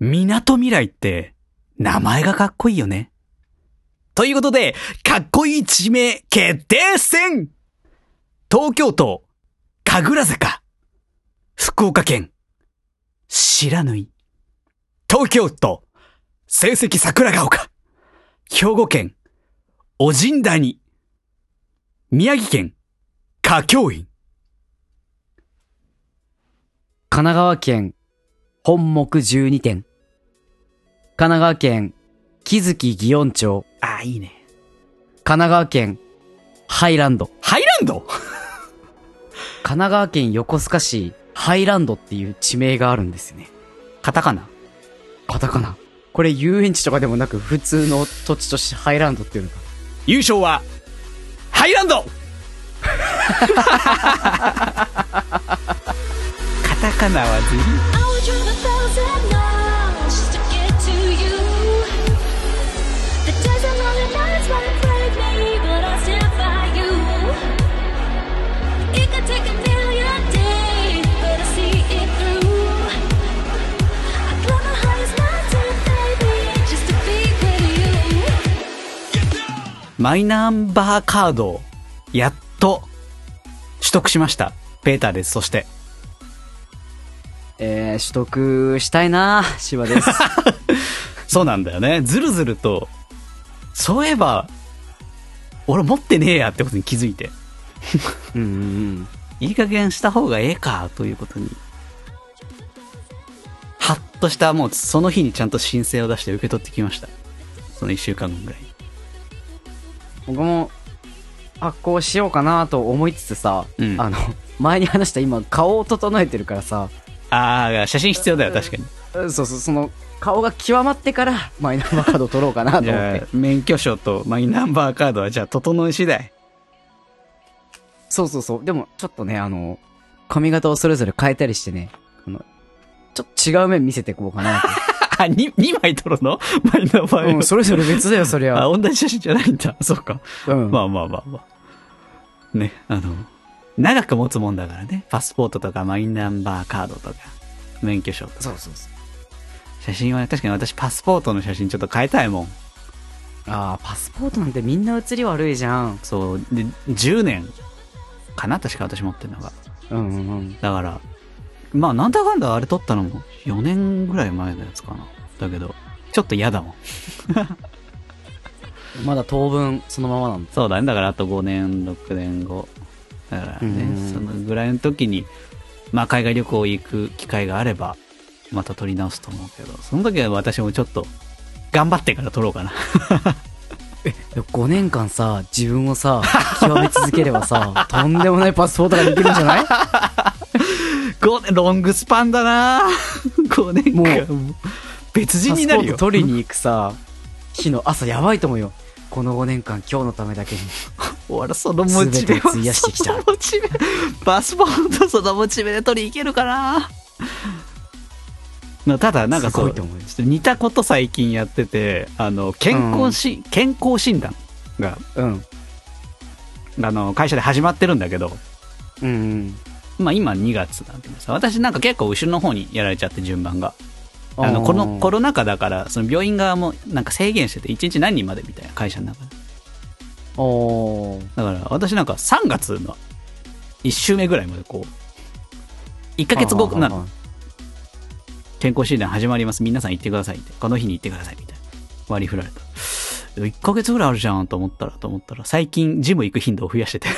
港未来って、名前がかっこいいよね。ということで、かっこいい地名決定戦東京都、神楽坂。福岡県、白縫。東京都、成績桜ヶ丘。兵庫県、おじんだに。宮城県、華教院。神奈川県、本木12店。神奈川県、木月祇園町。ああ、いいね。神奈川県、ハイランド。ハイランド？神奈川県横須賀市、ハイランドっていう地名があるんですよね。カタカナ。カタカナ。これ遊園地とかでもなく普通の土地としてハイランドっていうのか。優勝は、ハイランドカ マイナンバーカードをやっと取得しました。ベータです。そして。えー、取得したいな芝です。そうなんだよね。ずるずると、そういえば、俺持ってねえやってことに気づいて、うんうんうん。いい加減した方がええか、ということに、はっとした、もうその日にちゃんと申請を出して受け取ってきました。その一週間後ぐらいに。僕も、発行しようかなと思いつつさ、うんあの、前に話した今顔を整えてるからさ、ああ、写真必要だよ、確かに。うんそうそう、その、顔が極まってからマイナンバーカードを取ろうかなと思 じゃあって。、免許証とマイナンバーカードはじゃあ整い次第。そうそうそう。でも、ちょっとね、あの、髪型をそれぞれ変えたりしてね、あの、ちょっと違う面見せていこうかな あ、に二枚撮るの？マイナンバと。ーうん、それぞれ別だよ、そりゃ。あ、同じ写真じゃないんだ。そうか。うん。まあまあまあまあ。ね、あの、長く持つもんだからね。パスポートとかマイナンバーカードとか、免許証とか。そうそうそう。写真はね、確かに私パスポートの写真ちょっと変えたいもん。ああ、パスポートなんてみんな写り悪いじゃん。そう、で、10年かな確か私持ってるのが。うんうんうん。だから、まあなんだかんだあれ撮ったのも4年ぐらい前のやつかな。だけど、ちょっと嫌だもん。まだ当分そのままなんだ。そうだね。だからあと5年、6年後。だからうね、んそのぐらいの時に、まあ海外旅行行く機会があれば、また撮り直すと思うけど、その時は私もちょっと、頑張ってから撮ろうかな。5年間さ、自分をさ、極め続ければさ、とんでもないパスポートができるんじゃない？5年、ロングスパンだな5年間。もう別人になるよ。取りに行くさ、日の朝やばいと思うよ。この5年間今日のためだけに。俺、そのモチベ全て費やしてきたそのモチベ、パスポートそのモチベで取り行けるかな？まあただ、なんかそう、ちょすごいと思うよっと似たこと最近やってて、あの、健康し、健康診断が、うん。あの、会社で始まってるんだけど、うんうん。まあ今2月なんでさ、私なんか結構後ろの方にやられちゃって順番が。あの、ーこのコロナ禍だから、その病院側もなんか制限してて、1日何人までみたいな会社の中で。おー。だから私なんか3月の1週目ぐらいまでこう、1ヶ月後なの、健康診断始まります。皆さん行ってくださいって。この日に行ってくださいみたいな。割り振られた。1ヶ月ぐらいあるじゃんと思ったら、と思ったら、最近ジム行く頻度を増やしてて、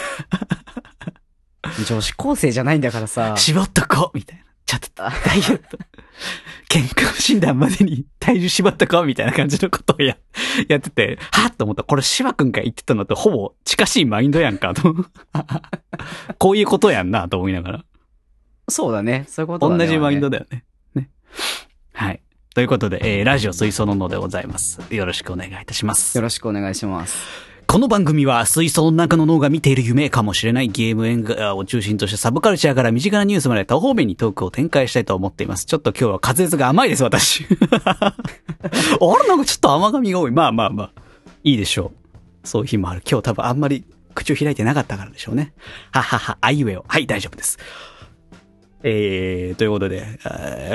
女子高生じゃないんだからさ。絞っとこうみたいな。ちょっと、ダイエット。健康診断までに体重絞っとこうみたいな感じのことをや、やってて、はっと思った。これ芝くんが言ってたのとほぼ近しいマインドやんか、と。こういうことやんな、と思いながら。そうだね。そういうことだね。同じマインドだ。だよね。ね。はい。ということで、えー、ラジオ水槽ののでございます。よろしくお願いいたしますよ。ろしくお願いします。この番組は水槽の中の脳が見ている夢かもしれないゲーム演画を中心としてサブカルチャーから身近なニュースまで多方面にトークを展開したいと思っています。ちょっと今日は滑舌が甘いです、私。あれなんかちょっと甘噛みが多い。まあまあまあ。いいでしょう。そういう日もある。今日多分あんまり口を開いてなかったからでしょうね。ははは、あいうえお。はい、大丈夫です。えー、ということで、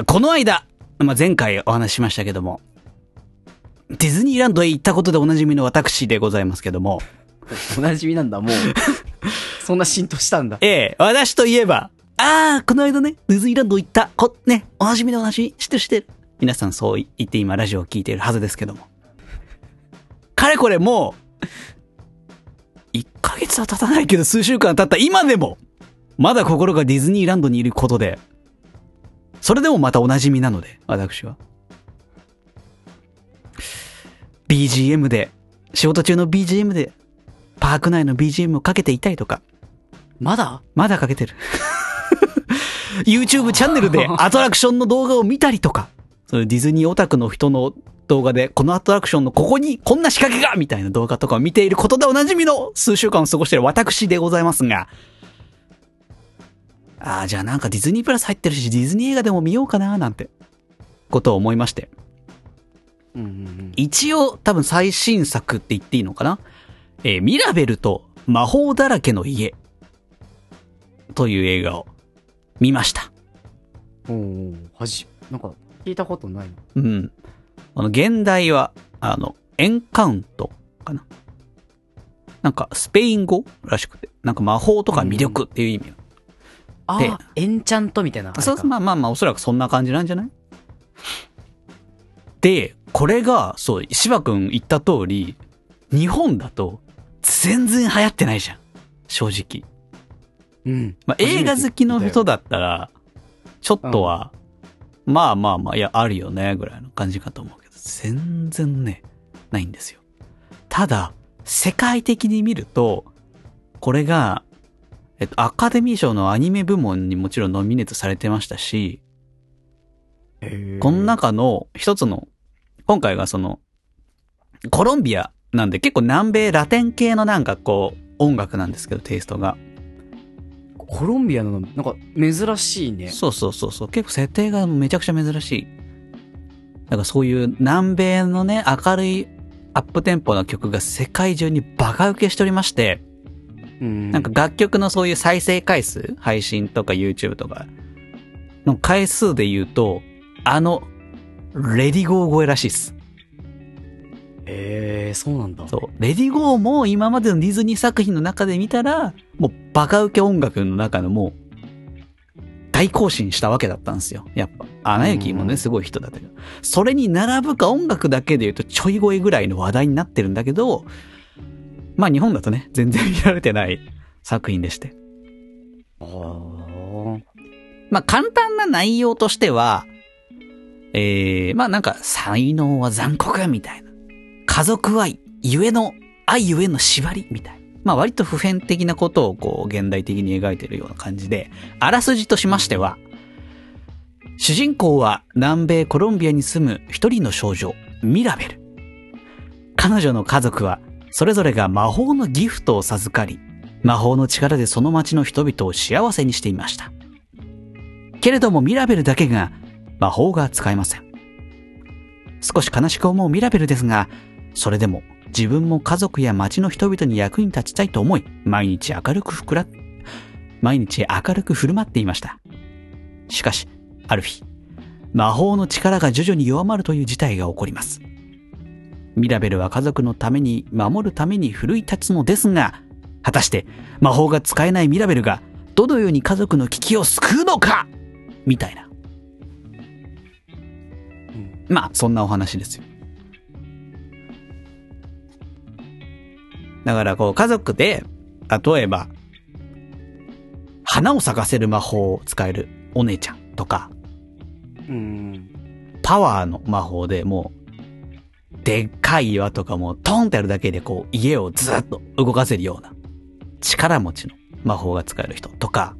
この間、まあ、前回お話ししましたけども、ディズニーランドへ行ったことでおなじみの私でございますけども、おなじみなんだ、もう。そんな浸透したんだ。ええ、私といえば、ああ、この間ね、ディズニーランド行った、こ、ね、おなじみのおなじみ、知ってる知ってる。皆さんそう言って今ラジオを聞いているはずですけども。かれこれもう、1ヶ月は経たないけど数週間経った今でも、まだ心がディズニーランドにいることで、それでもまたおなじみなので、私は。BGM で、仕事中の BGM で、パーク内の BGM をかけていたりとか、まだ？まだかけてる。YouTube チャンネルで アトラクションの動画を見たりとか、そういうディズニーオタクの人の動画で、このアトラクションのここにこんな仕掛けがみたいな動画とかを見ていることでおなじみの数週間を過ごしている私でございますが、ああ、じゃあなんかディズニープラス入ってるし、ディズニー映画でも見ようかななんて、ことを思いまして。うんうんうん。一応多分最新作って言っていいのかな？えーミラベルと魔法だらけの家という映画を見ました。おおはじ、なんか、聞いたことない。うん。あの、現代は、あの、エンカウントかな？なんか、スペイン語らしくて、なんか魔法とか魅力っていう意味の。でああ、エンチャントみたいな。そう、まあまあまあ、おそらくそんな感じなんじゃない？で、これが、そう、芝くん言った通り、日本だと、全然流行ってないじゃん。正直。うん。まあ、映画好きの人だ。だったら、ちょっとは、まあまあまあ、いや、あるよね、ぐらいの感じかと思うけど、全然ね、ないんですよ。ただ、世界的に見ると、これが、えっと、アカデミー賞のアニメ部門にもちろんノミネートされてましたし、この中の一つの、今回がその、コロンビアなんで結構南米ラテン系のなんかこう、音楽なんですけど、テイストが。コロンビアの、なんか、珍しいね。そうそうそうそう。結構設定がめちゃくちゃ珍しい。だからそういう南米のね、明るいアップテンポな曲が世界中にバカ受けしておりまして、うん。なんか、楽曲のそういう再生回数、配信とか YouTube とかの回数で言うと、あの、レディゴー超えらしいっす。ええそうなんだ。そう。レディゴーも今までのディズニー作品の中で見たら、もうバカ受け音楽の中のもう、大更新したわけだったんですよ。やっぱ。アナ雪もね、うんすごい人だったけど。それに並ぶか音楽だけで言うとちょい声ぐらいの話題になってるんだけど、まあ日本だとね、全然見られてない作品でして。ああ。まあ簡単な内容としては、えー、まあなんか才能は残酷みたいな。家族愛、ゆえの、愛ゆえの縛りみたいな。まあ割と普遍的なことをこう現代的に描いているような感じで、あらすじとしましては、主人公は南米コロンビアに住む一人の少女、ミラベル。彼女の家族はそれぞれが魔法のギフトを授かり、魔法の力でその町の人々を幸せにしていました。けれどもミラベルだけが魔法が使えません。少し悲しく思うミラベルですが、それでも自分も家族や町の人々に役に立ちたいと思い、毎日明るくふくら、毎日明るく振る舞っていました。しかし、ある日、魔法の力が徐々に弱まるという事態が起こります。ミラベルは家族のために守るために奮い立つのですが、果たして魔法が使えないミラベルがどのように家族の危機を救うのかみたいな。まあ、そんなお話ですよ。だから、こう、家族で、例えば、花を咲かせる魔法を使えるお姉ちゃんとか、うん。パワーの魔法でもう、でっかい岩とかもトンってやるだけでこう家をずっと動かせるような力持ちの魔法が使える人とか、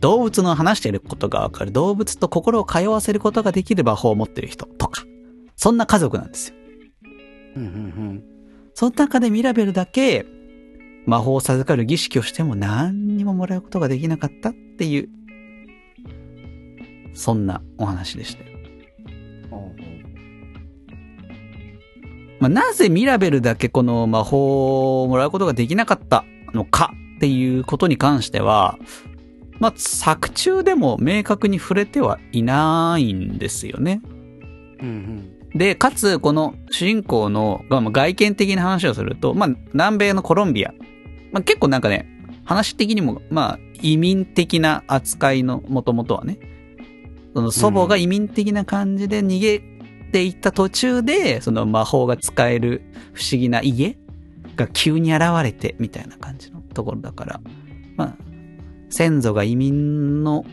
動物の話していることがわかる動物と心を通わせることができる魔法を持っている人とか、そんな家族なんですよ。うんうんその中でミラベルだけ魔法を授かる儀式をしても何にももらうことができなかったっていう、そんなお話でしたよ。うん。まあ、なぜミラベルだけこの魔法をもらうことができなかったのかっていうことに関しては、まあ、作中でも明確に触れてはいないんですよね。うんうん。で、かつ、この主人公の、まあ外見的な話をすると、まあ、南米のコロンビア。まあ、結構なんかね、話的にも、まあ、移民的な扱いの、もともとはね。その祖母が移民的な感じで逃げていった途中で、その魔法が使える不思議な家が急に現れて、みたいな感じのところだから。まあ、先祖が移民の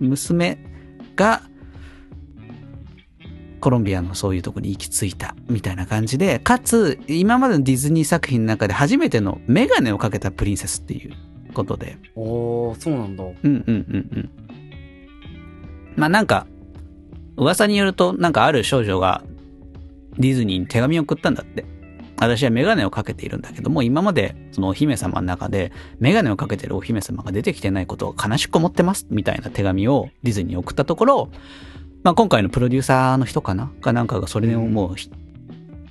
娘が、コロンビアのそういうとこに行き着いたみたいな感じで、かつ、今までのディズニー作品の中で初めてのメガネをかけたプリンセスっていうことで。おー、そうなんだ。うんうんうんうん。まあなんか、噂によると、なんかある少女がディズニーに手紙を送ったんだって。私はメガネをかけているんだけども、今までそのお姫様の中でメガネをかけてるお姫様が出てきてないことを悲しく思ってますみたいな手紙をディズニーに送ったところ、まあ今回のプロデューサーの人かな？かなんかがそれをもうひ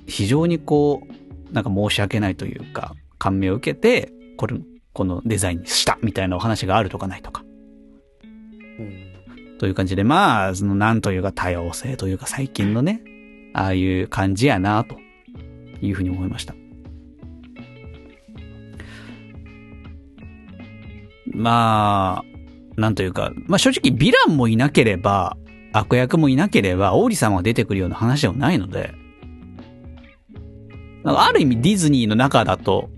非常にこう、なんか申し訳ないというか、感銘を受けて、これ、このデザインにしたみたいなお話があるとかないとか。うんという感じで、まあ、その、なんというか多様性というか最近のね、ああいう感じやな、というふうに思いました。まあ、なんというか、まあ正直ヴィランもいなければ、悪役もいなければ、王子様が出てくるような話ではないので、なんかある意味ディズニーの中だと、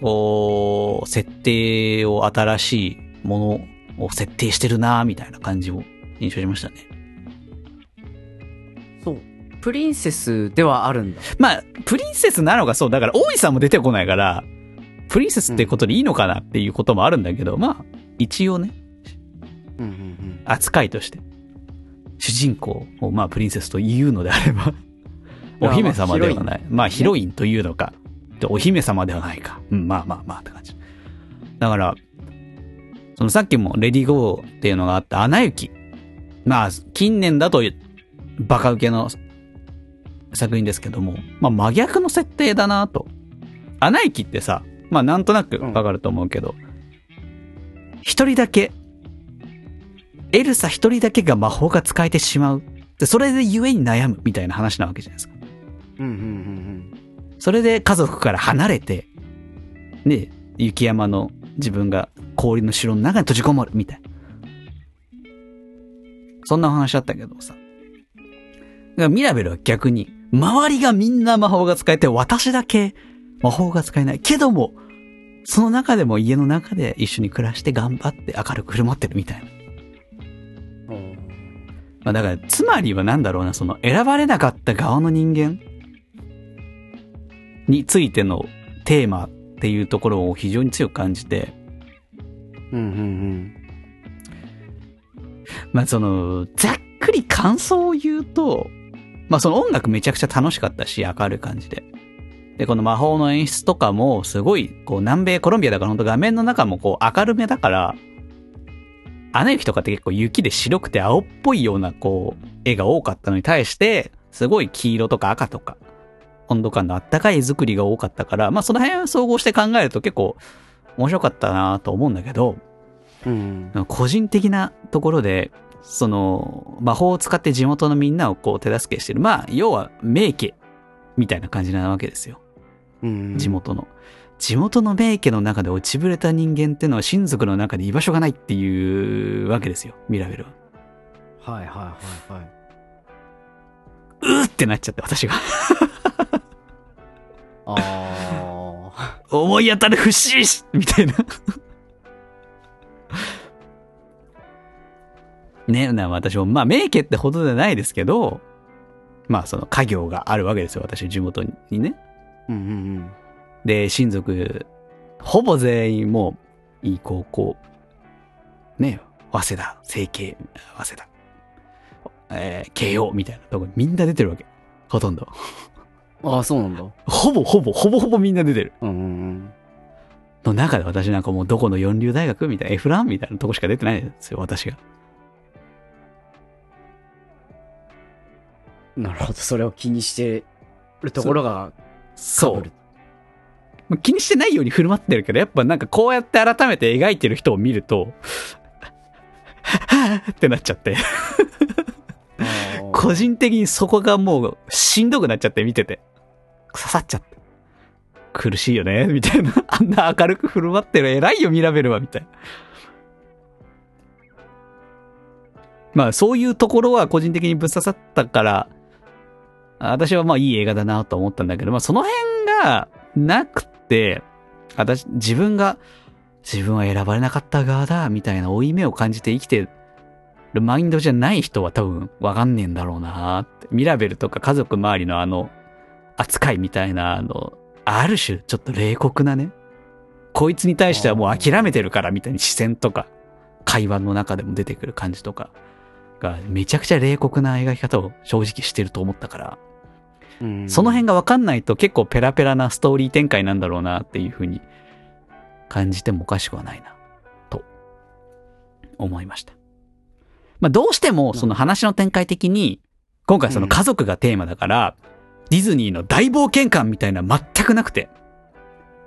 こう、設定を新しいものを設定してるなみたいな感じを印象しましたね。そう。プリンセスではあるんだ。まあ、プリンセスなのがそう、だから王子さんも出てこないから、プリンセスってことでいいのかなっていうこともあるんだけど、まあ、一応ね、うんうん扱いとして、主人公をまあプリンセスと言うのであれば、お姫様ではない。まあヒロインというのか、でお姫様ではないか。うん、まあまあまあって感じ。だから、そのさっきもレディーゴーっていうのがあったアナ雪。まあ、近年だとバカ受けの作品ですけども、まあ真逆の設定だなと。アナ雪ってさ、まあなんとなくわかると思うけど、一、人だけエルサ一人だけが魔法が使えてしまう。で、それでゆえに悩むみたいな話なわけじゃないですか。うん。うんうんうんそれで家族から離れて、ね、雪山の自分が氷の城の中に閉じこもるみたいな。そんなお話だったけどさ。だからミラベルは逆に、周りがみんな魔法が使えて、私だけ魔法が使えない。けども、その中でも家の中で一緒に暮らして頑張って明るく振る舞ってるみたいな。まあだから、つまりはなんだろうな、その選ばれなかった側の人間についてのテーマっていうところを非常に強く感じて、うんうんまあその、ざっくり感想を言うと、まあその音楽めちゃくちゃ楽しかったし、明るい感じで。で、この魔法の演出とかも、すごい、こう、南米コロンビアだから本当画面の中もこう、明るめだから、アナ雪とかって結構雪で白くて青っぽいような、こう、絵が多かったのに対して、すごい黄色とか赤とか、温度感のあったかい絵作りが多かったから、まあその辺を総合して考えると結構面白かったなと思うんだけど、うん。うん。個人的なところで、その、魔法を使って地元のみんなをこう手助けしてる。まあ、要は名家みたいな感じなわけですよ。うん。地。元の。地元の名家の中で落ちぶれた人間っていうのは親族の中で居場所がないっていうわけですよ。ミラベルは。はいはいはいはい。うーってなっちゃって、私が。ああ。思い当たる節しみたいな。ね、な、私も、まあ、名家ってほどではないですけど、まあ、その家業があるわけですよ、私、地元にね。うんうんで、親族、ほぼ全員もう、いい高校、ね、早稲田、成形、早稲田、えー、慶応みたいなとこにみんな出てるわけ。ほとんど。うん。ああ、そうなんだ。ほぼほぼ、ほぼほぼみんな出てる。うんうんの中で私なんかもうどこの四流大学みたいな、F ランみたいなとこしか出てないんですよ、私が。うん。なるほど。それを気にしてるところがそう。まあ気にしてないように振る舞ってるけど、やっぱなんかこうやって改めて描いてる人を見ると、は ぁってなっちゃって。個人的にそこがもうしんどくなっちゃって見てて。刺さっちゃって。苦しいよねみたいな。あんな明るく振る舞ってる偉いよミラベルはみたいな。まあそういうところは個人的にぶっ刺さったから、私はまあいい映画だなと思ったんだけど、まあその辺がなくて、私、自分が、自分は選ばれなかった側だ、みたいな負い目を感じて生きてるマインドじゃない人は多分わかんねえんだろうなって。ミラベルとか家族周りのあの、扱いみたいな、あの、ある種ちょっと冷酷なね、こいつに対してはもう諦めてるからみたいな視線とか、会話の中でも出てくる感じとかが、めちゃくちゃ冷酷な描き方を正直してると思ったから、うんその辺がわかんないと結構ペラペラなストーリー展開なんだろうなっていう風に感じてもおかしくはないな、と思いました。まあどうしてもその話の展開的に、今回その家族がテーマだから、ディズニーの大冒険感みたいな全くなくて、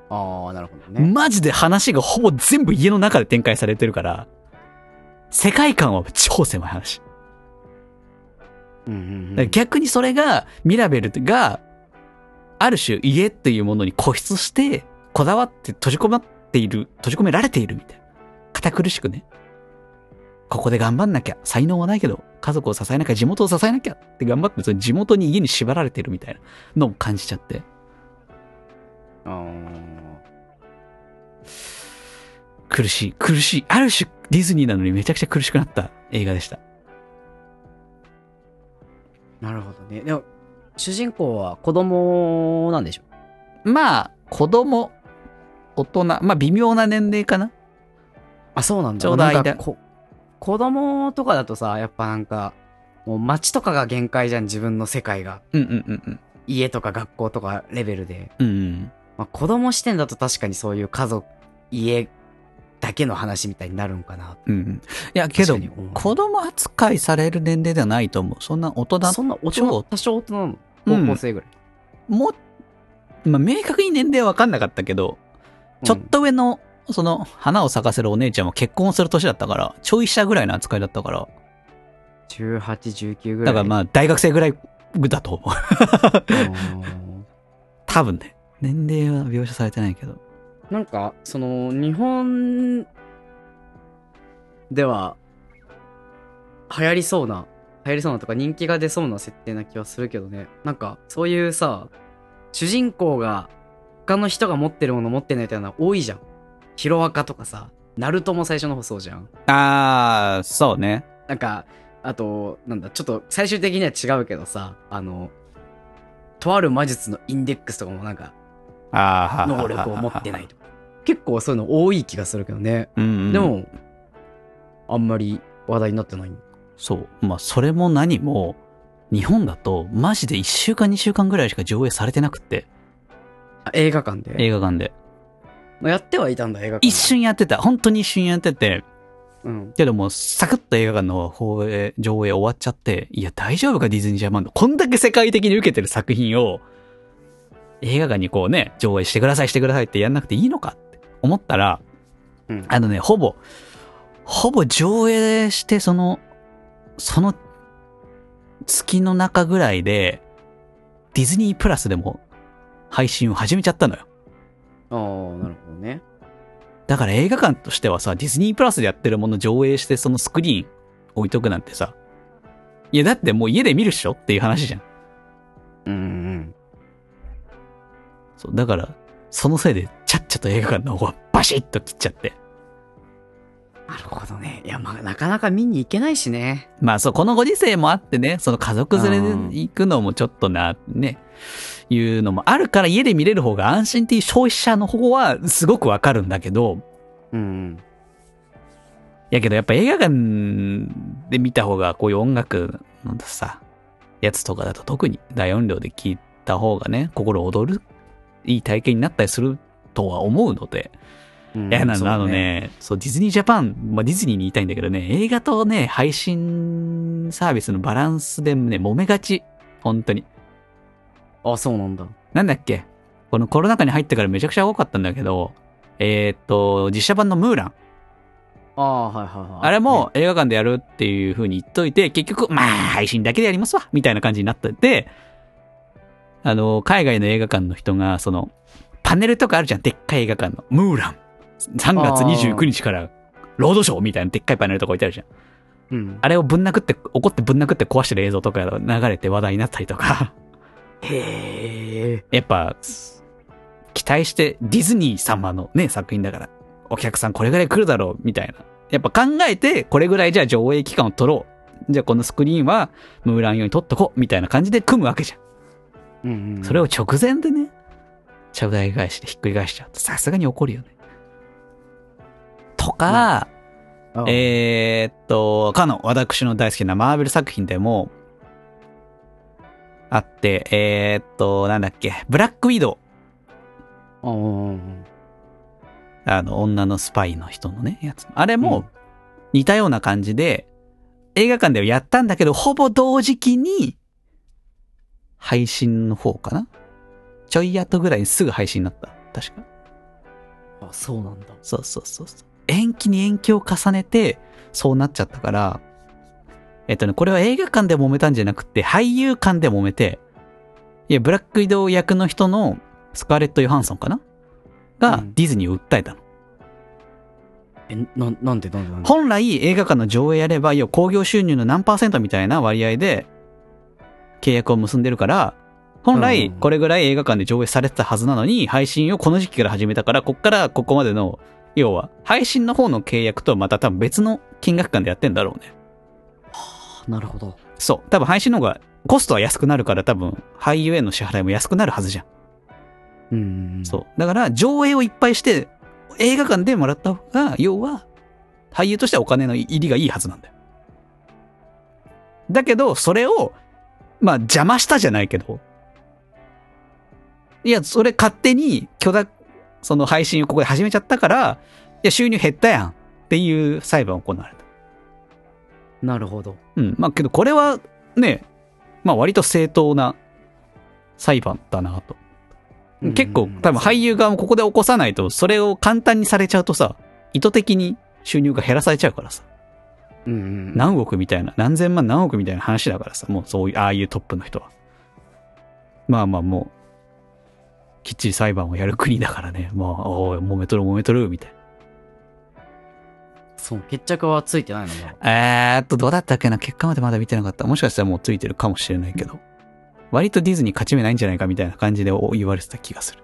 ああ、なるほどね。マジで話がほぼ全部家の中で展開されてるから、世界観は超狭い話。逆にそれが、ミラベルが、ある種家っていうものに固執して、こだわって閉じ込まっている、閉じ込められているみたいな。堅苦しくね。ここで頑張んなきゃ。才能はないけど、家族を支えなきゃ、地元を支えなきゃって頑張って、その地元に家に縛られてるみたいなのを感じちゃって。あー苦しい、苦しい。ある種ディズニーなのにめちゃくちゃ苦しくなった映画でした。なるほどね。でも、主人公は子供なんでしょ？まあ、子供、大人、まあ微妙な年齢かな？あ、そうなんだ。ちょうど間子供とかだとさ、やっぱなんか、もう街とかが限界じゃん、自分の世界が。うんうんうんうん。家とか学校とかレベルで。うんうん。まあ、子供視点だと確かにそういう家族、家だけの話みたいになるんかな。うんうん。いや、けど子供扱いされる年齢ではないと思う。そんな大人、そんな大超人、多少大人なのうん高校生ぐらい。も、まあ、明確に年齢は分かんなかったけど、ちょっと上の、その、花を咲かせるお姉ちゃんは結婚する年だったから、ちょい下ぐらいの扱いだったから、18、19ぐらい。だからまあ、大学生ぐらいだと思う。うん 多分ね。年齢は描写されてないけど。なんか、その、日本では、流行りそうな、流行りそうなとか人気が出そうな設定な気はするけどね。なんか、そういうさ、主人公が、他の人が持ってるもの持ってないみたいなの多いじゃん。ヒロアカとかさ、ナルトも最初の方そうじゃん。あー、そうね。なんか、あと、なんだ、ちょっと最終的には違うけどさ、あの、とある魔術のインデックスとかもなんか、能力を持ってない。とか。結構そういうの多い気がするけどね。うん、うん。で、も、あんまり話題になってない。そう。まあ、それも何も、日本だと、マジで1週間2週間ぐらいしか上映されてなくって、あ映画館で？映画館で。まあ、やってはいたんだ、映画館。一。瞬やってた。本当に一瞬やってて、うん。けどもう、サクッと映画館の放映、上映終わっちゃって、いや、大丈夫か、ディズニージャパンの。こんだけ世界的に受けてる作品を、映画館にこうね、上映してください、してくださいってやんなくていいのかって思ったら、うん。あのね、ほぼ、ほぼ上映して、その、その、月の中ぐらいで、ディズニープラスでも配信を始めちゃったのよ。ああ、なるほどね。だから映画館としてはさ、ディズニープラスでやってるもの上映してそのスクリーン置いとくなんてさ、いやだってもう家で見るっしょっていう話じゃん。うんうん。そう、だから、そのせいでちゃっちゃと映画館の方がバシッと切っちゃって。なるほどね。いや、まあ、なかなか見に行けないしね。まあそう、このご時世もあってね、その家族連れで行くのもちょっとな、ね、いうのもあるから家で見れる方が安心っていう消費者の方はすごくわかるんだけど、うんうん。やけどやっぱ映画館で見た方がこういう音楽のさ、やつとかだと特に大音量で聞いた方がね、心躍るいい体験になったりするとは思うので、うんいや、なそうあの。ね、そう、ディズニージャパン、まあ、ディズニーに言いたいんだけどね、映画とね、配信サービスのバランスでね、揉めがち。本当に。あ、そうなんだ。なんだっけ？このコロナ禍に入ってからめちゃくちゃ多かったんだけど、えーっと、実写版のムーラン。ああ、はいはいはい。あれも映画館でやるっていう風に言っといて、結局、まあ、配信だけでやりますわ、みたいな感じになってて、あの、海外の映画館の人が、その、パネルとかあるじゃん、でっかい映画館の。ムーラン。3月29日から、ロードショーみたいなでっかいパネルとか置いてあるじゃん。うん。あれをぶん殴って、怒ってぶん殴って壊してる映像とかが流れて話題になったりとか、へえ。やっぱ、期待してディズニー様のね、作品だから、お客さんこれぐらい来るだろう、みたいな。やっぱ考えて、これぐらいじゃあ上映期間を取ろう。じゃあこのスクリーンは、ムーラン用に撮っとこう、みたいな感じで組むわけじゃん。うんうん。それを直前でね、ちゃぶ台返しでひっくり返しちゃうと、さすがに怒るよね。とか、ああ、えーっと、かの、私の大好きなマーベル作品でも、あって、えーっと、なんだっけ、ブラックウィドウ。あの、女のスパイの人のね、やつ。あれも、似たような感じで、映画館ではやったんだけど、ほぼ同時期に、配信の方かな？ちょい後ぐらいにすぐ配信になった。確か。あ、そうなんだ。そうそうそうそう。延期に延期を重ねて、そうなっちゃったから、えっとね、これは映画館で揉めたんじゃなくて、俳優館で揉めて、いや、ブラック移動役の人のスカーレット・ヨハンソンかな？がうんディズニーを訴えたの。え、な、なんでなんでなんで？本来映画館の上映やれば、要は興行収入の何パーセントみたいな割合で契約を結んでるから、本来うんこれぐらい映画館で上映されてたはずなのに、配信をこの時期から始めたから、こっからここまでの、要は配信の方の契約とはまた多分別の金額感でやってんだろうね。なるほど。そう。多分配信の方がコストは安くなるから多分俳優への支払いも安くなるはずじゃん。うんうんうん。そう。だから上映をいっぱいして映画館でもらった方が、要は俳優としてはお金の入りがいいはずなんだよ。だけど、それを、まあ邪魔したじゃないけど、いや、それ勝手に許諾、その配信をここで始めちゃったから、いや、収入減ったやんっていう裁判が行われた。なるほど。うん。まあけどこれはね、まあ割と正当な裁判だなと。結構多分俳優側もここで起こさないと、それを簡単にされちゃうとさ、意図的に収入が減らされちゃうからさ、うんうん。何億みたいな、何千万何億みたいな話だからさ、もうそういう、ああいうトップの人は。まあまあもう、きっちり裁判をやる国だからね、まあ、おい、揉めとる揉めとる、みたいそう、決着はついてないの。えーっと、どうだったっけな？結果までまだ見てなかった。もしかしたらもうついてるかもしれないけど、割とディズニー勝ち目ないんじゃないかみたいな感じで言われてた気がする。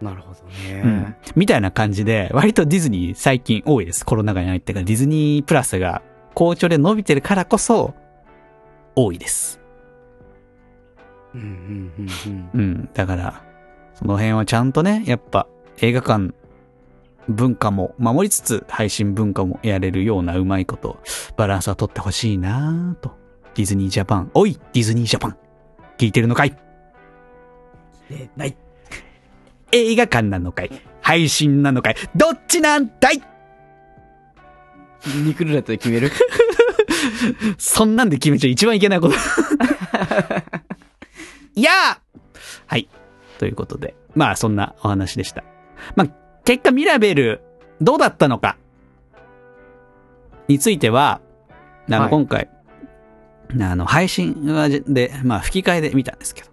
なるほどね。うん。みたいな感じで、割とディズニー最近多いです。コロナ禍に入ってからディズニープラスが好調で伸びてるからこそ、多いです。うんうんうんうん。うん。だから、その辺はちゃんとね、やっぱ映画館文化も守りつつ配信文化もやれるようなうまいこと、バランスは取ってほしいなぁと。ディズニージャパン。おいディズニージャパン聞いてるのかい？え、ない。映画館なのかい？配信なのかい？どっちなんだい？肉ルーレットで決める？そんなんで決めちゃ一番いけないこと。い やーはい。ということで。まあ、そんなお話でした。まあ、結果ミラベル、どうだったのか？については、あの、はい今回、あの、配信で、まあ、吹き替えで見たんですけど。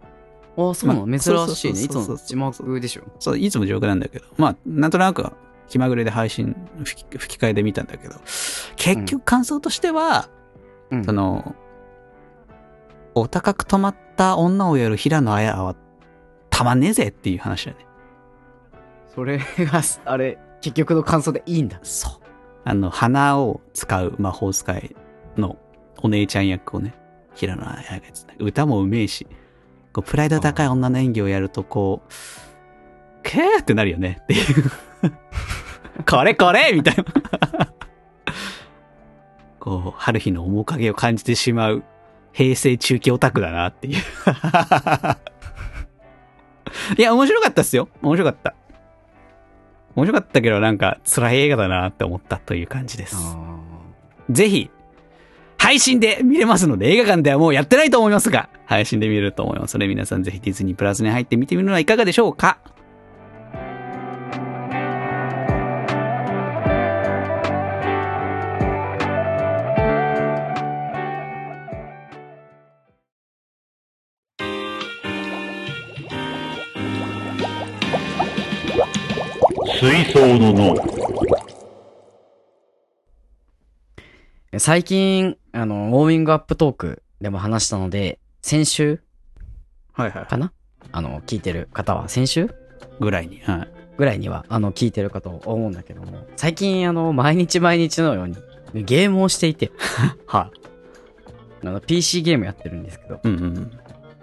あ、そうなの？まあ珍しいね。いつも字幕でしょ？そう、いつもジョークなんだけど、まあ、なんとなく気まぐれで配信、吹き吹き替えで見たんだけど、結局感想としては、うんその、お高く止まった女をやる平野綾は、たまんねえぜっていう話だよね。それが、あれ、結局の感想でいいんだ。そう。あの、花を使う魔法使いのお姉ちゃん役をね、平野綾がやってた歌もうめえし、こう、プライド高い女の演技をやると、こう、けーってなるよねっていう。これこれみたいな。こう、春日の面影を感じてしまう平成中期オタクだなっていう。いや、面白かったっすよ。面白かった。面白かったけど、なんか辛い映画だなって思ったという感じです。ぜひ、配信で見れますので、映画館ではもうやってないと思いますが、配信で見れると思いますので、皆さんぜひディズニープラスに入って見てみるのはいかがでしょうか？水槽の最近あの、ウォーミングアップトークでも話したので、先週はいはい。かな？あの、聞いてる方は、先週？ぐらいに。はい。ぐらいには、あの、聞いてるかと思うんだけども、最近、あの、毎日毎日のように、ゲームをしていて、はあの、PC ゲームやってるんですけど、い。うんうん。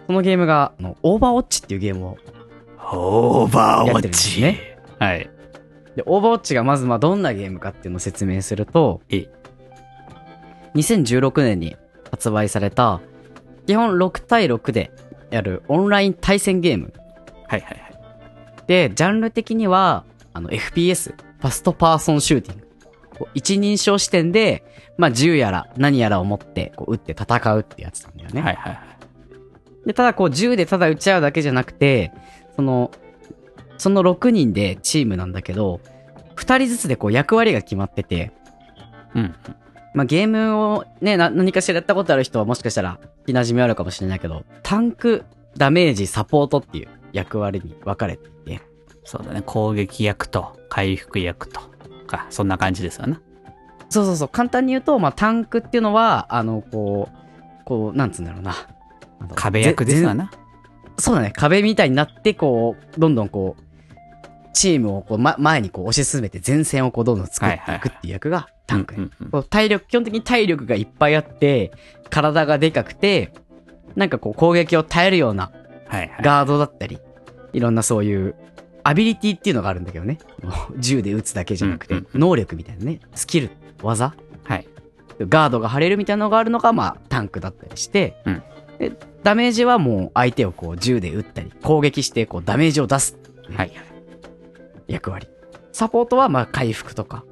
そのゲームが、あの、オーバーウォッチっていうゲームを、オーバーウォッチ。ねはい。で、オーバーウォッチがまず、まあ、どんなゲームかっていうのを説明すると、ええ2016年に発売された、基本6対6でやるオンライン対戦ゲームはいはいはい。で、ジャンル的には、あの、FPS、 First Person Shooting。こう一人称視点で、まあ、銃やら何やらを持って、こう、撃って戦うってやつなんだよね。はいはいはい。で、ただこう、銃でただ撃ち合うだけじゃなくて、その、その6人でチームなんだけど、2人ずつでこう、役割が決まってて、うん。まあ、ゲームをね、な、何かしらやったことある人はもしかしたら、気馴染みあるかもしれないけど、タンク、ダメージ、サポートっていう役割に分かれていて、そうだね。攻撃役と回復役とか、そんな感じですよね。そうそうそう、簡単に言うと、まあ、タンクっていうのは、あの、こう、こう、なんつうんだろうな。壁役ですわぜな。ぜそうだね、壁みたいになって、こう、どんどんこう、チームをこう、ま、前にこう押し進めて前線をこうどんどん作っていくっていう役がタンクね。うんうんうん体力、基本的に体力がいっぱいあって、体がでかくて、なんかこう攻撃を耐えるようなはいはい。ガードだったり、いろんなそういう、アビリティっていうのがあるんだけどね。銃で撃つだけじゃなくて能力みたいなね、スキル、技はい。ガードが張れるみたいなのがあるのが、まあ、タンクだったりして、うんでダメージはもう相手をこう銃で撃ったり、攻撃してこうダメージを出すはいはい。役割。サポートはまあ回復とか、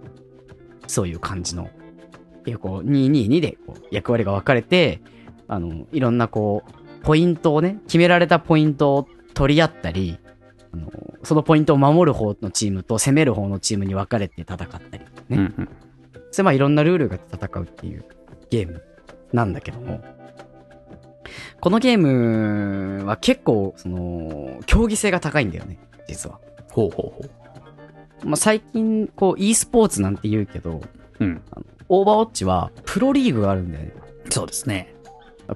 そういう感じの、っていうこう、222でこう役割が分かれて、あの、いろんなこう、ポイントをね、決められたポイントを取り合ったり、あの、そのポイントを守る方のチームと攻める方のチームに分かれて戦ったり、ね。うんうん。それまあいろんなルールが戦うっていうゲームなんだけども、このゲームは結構、その、競技性が高いんだよね、実は。ほうほうほう。まあ、最近、こう、e スポーツなんて言うけど、うん。オーバーウォッチは、プロリーグがあるんだよね。そうですね。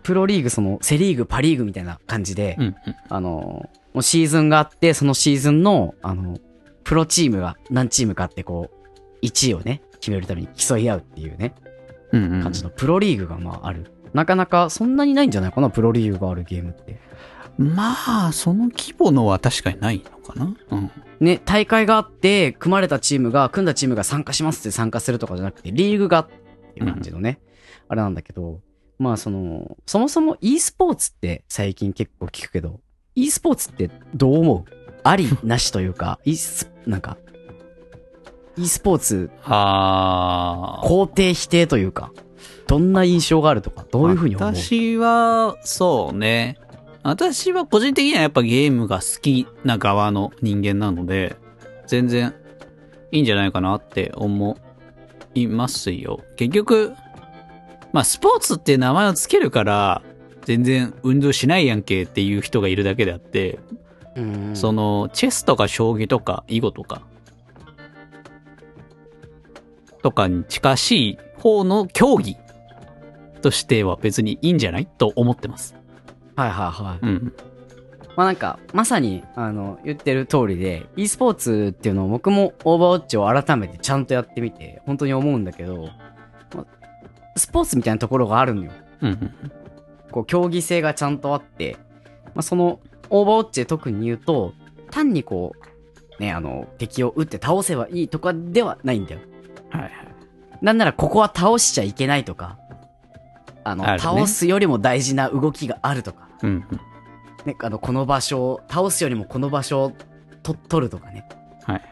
プロリーグ、その、セリーグ、パリーグみたいな感じで、うんうん。あの、もうシーズンがあって、そのシーズンの、あの、プロチームが何チームかって、こう、1位をね、決めるために競い合うっていうね、うんうん感じのプロリーグがまあある。なかなかそんなにないんじゃないかな、プロリーグがあるゲームって。まあ、その規模のは確かにないのかな。うん。ね、大会があって、組まれたチームが、組んだチームが参加しますって参加するとかじゃなくて、リーグがっていう感じのね、あれなんだけど、まあその、そもそも e スポーツって最近結構聞くけど、e スポーツってどう思う？ありなしというか、e ス、なんか、e スポーツあー。肯定否定というか、どんな印象があるとか、どういうふうに思う？私は、そうね。私は個人的にはやっぱゲームが好きな側の人間なので、全然いいんじゃないかなって思いますよ。結局、まあスポーツって名前をつけるから、全然運動しないやんけっていう人がいるだけであって、うんその、チェスとか将棋とか囲碁とか、とかに近しい方の競技としては別にいいんじゃない？と思ってます。はいはいはい。うん。まあなんか、まさに、あの、言ってる通りで、e スポーツっていうのを僕もオーバーウォッチを改めてちゃんとやってみて、本当に思うんだけど、まあスポーツみたいなところがあるのよ。うんうん。こう、競技性がちゃんとあって、まあその、オーバーウォッチで特に言うと、単にこう、ね、あの、敵を撃って倒せばいいとかではないんだよ。はいはい。なんならここは倒しちゃいけないとか、あの、あるね倒すよりも大事な動きがあるとか、うんうん。ね、あの、この場所を、倒すよりもこの場所をと取るとかね。はい。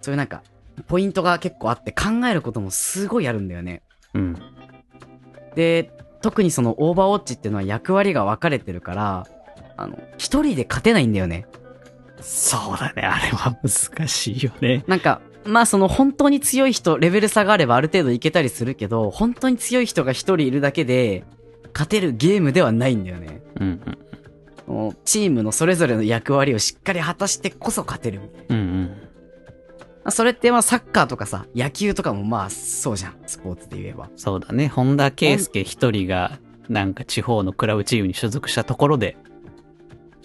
そういうなんか、ポイントが結構あって考えることもすごいあるんだよね。うん。で、特にそのオーバーウォッチっていうのは役割が分かれてるから、あの、一人で勝てないんだよね。そうだね。あれは難しいよね。なんか、まあその本当に強い人、レベル差があればある程度いけたりするけど、本当に強い人が一人いるだけで、勝てるゲームではないんだよね。うんうん。もうチームのそれぞれの役割をしっかり果たしてこそ勝てるみたいな。うんうん。あそれってまあサッカーとかさ、野球とかもまあそうじゃん。スポーツで言えば。そうだね。本田圭佑一人が、なんか地方のクラブチームに所属したところで、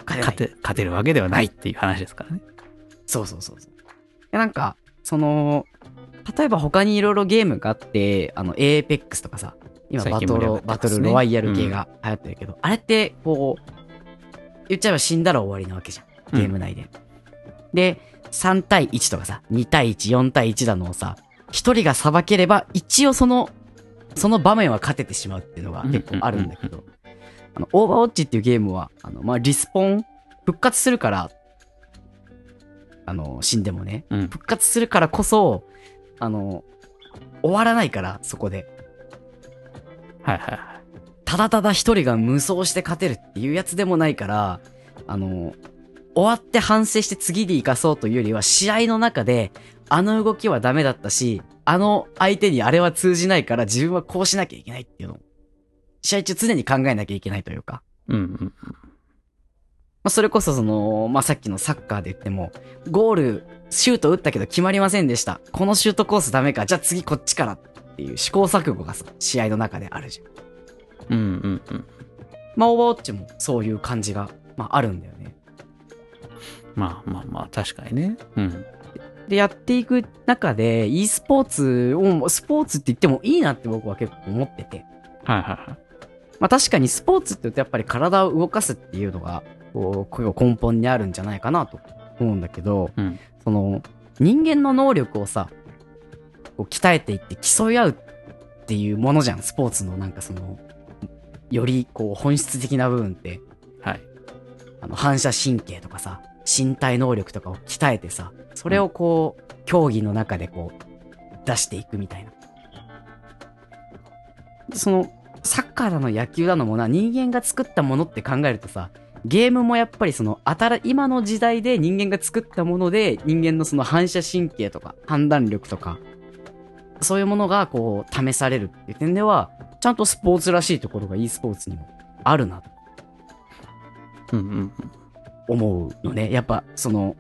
勝勝て、勝てるわけではないっていう話ですからね。そうそうそうそう。でなんか、その、例えば他にいろいろゲームがあって、あの、エーペックスとかさ、今最バトロ、近盛り上がってバトルロワイヤル系が流行ってるけど、あれって、こう、言っちゃえば死んだら終わりなわけじゃん。ゲーム内で。で、3対1とかさ、2対1、4対1だのをさ、1人がさばければ、一応その、その場面は勝ててしまうっていうのが結構あるんだけど、あの、オーバーウォッチっていうゲームは、あの、まあ、リスポン、復活するから、あの、死んでもね、うん。復活するからこそ、あの、終わらないから、そこで。はいはいはい。ただただ一人が無双して勝てるっていうやつでもないから、あの、終わって反省して次に生かそうというよりは、試合の中で、あの動きはダメだったし、あの相手にあれは通じないから自分はこうしなきゃいけないっていうのを、試合中常に考えなきゃいけないというか。うんうん。まあ、それこそその、まあ、さっきのサッカーで言っても、ゴール、シュート打ったけど決まりませんでした。このシュートコースダメか。じゃあ次こっちからっていう試行錯誤がさ、試合の中であるじゃん。うんうんうん。まあ、オーバーウォッチもそういう感じが、まあ、あるんだよね。まあまあまあ、確かにね。うん。で、やっていく中で、e スポーツを、スポーツって言ってもいいなって僕は結構思ってて。はいはいはい。まあ確かにスポーツって言うとやっぱり体を動かすっていうのが、こう、根本にあるんじゃないかなと思うんだけど、うん。その、人間の能力をさ、こう鍛えていって競い合うっていうものじゃん、スポーツのなんかその、よりこう本質的な部分って、はい。あの反射神経とかさ、身体能力とかを鍛えてさ、それをこう、競技の中でこう、出していくみたいな。でその、サッカーだの野球だのもな、人間が作ったものって考えるとさ、ゲームもやっぱりその、新、今の時代で人間が作ったもので、人間のその反射神経とか、判断力とか、そういうものがこう、試されるっていう点では、ちゃんとスポーツらしいところが e スポーツにもあるなとうんうんうん。思うのね。やっぱ、その、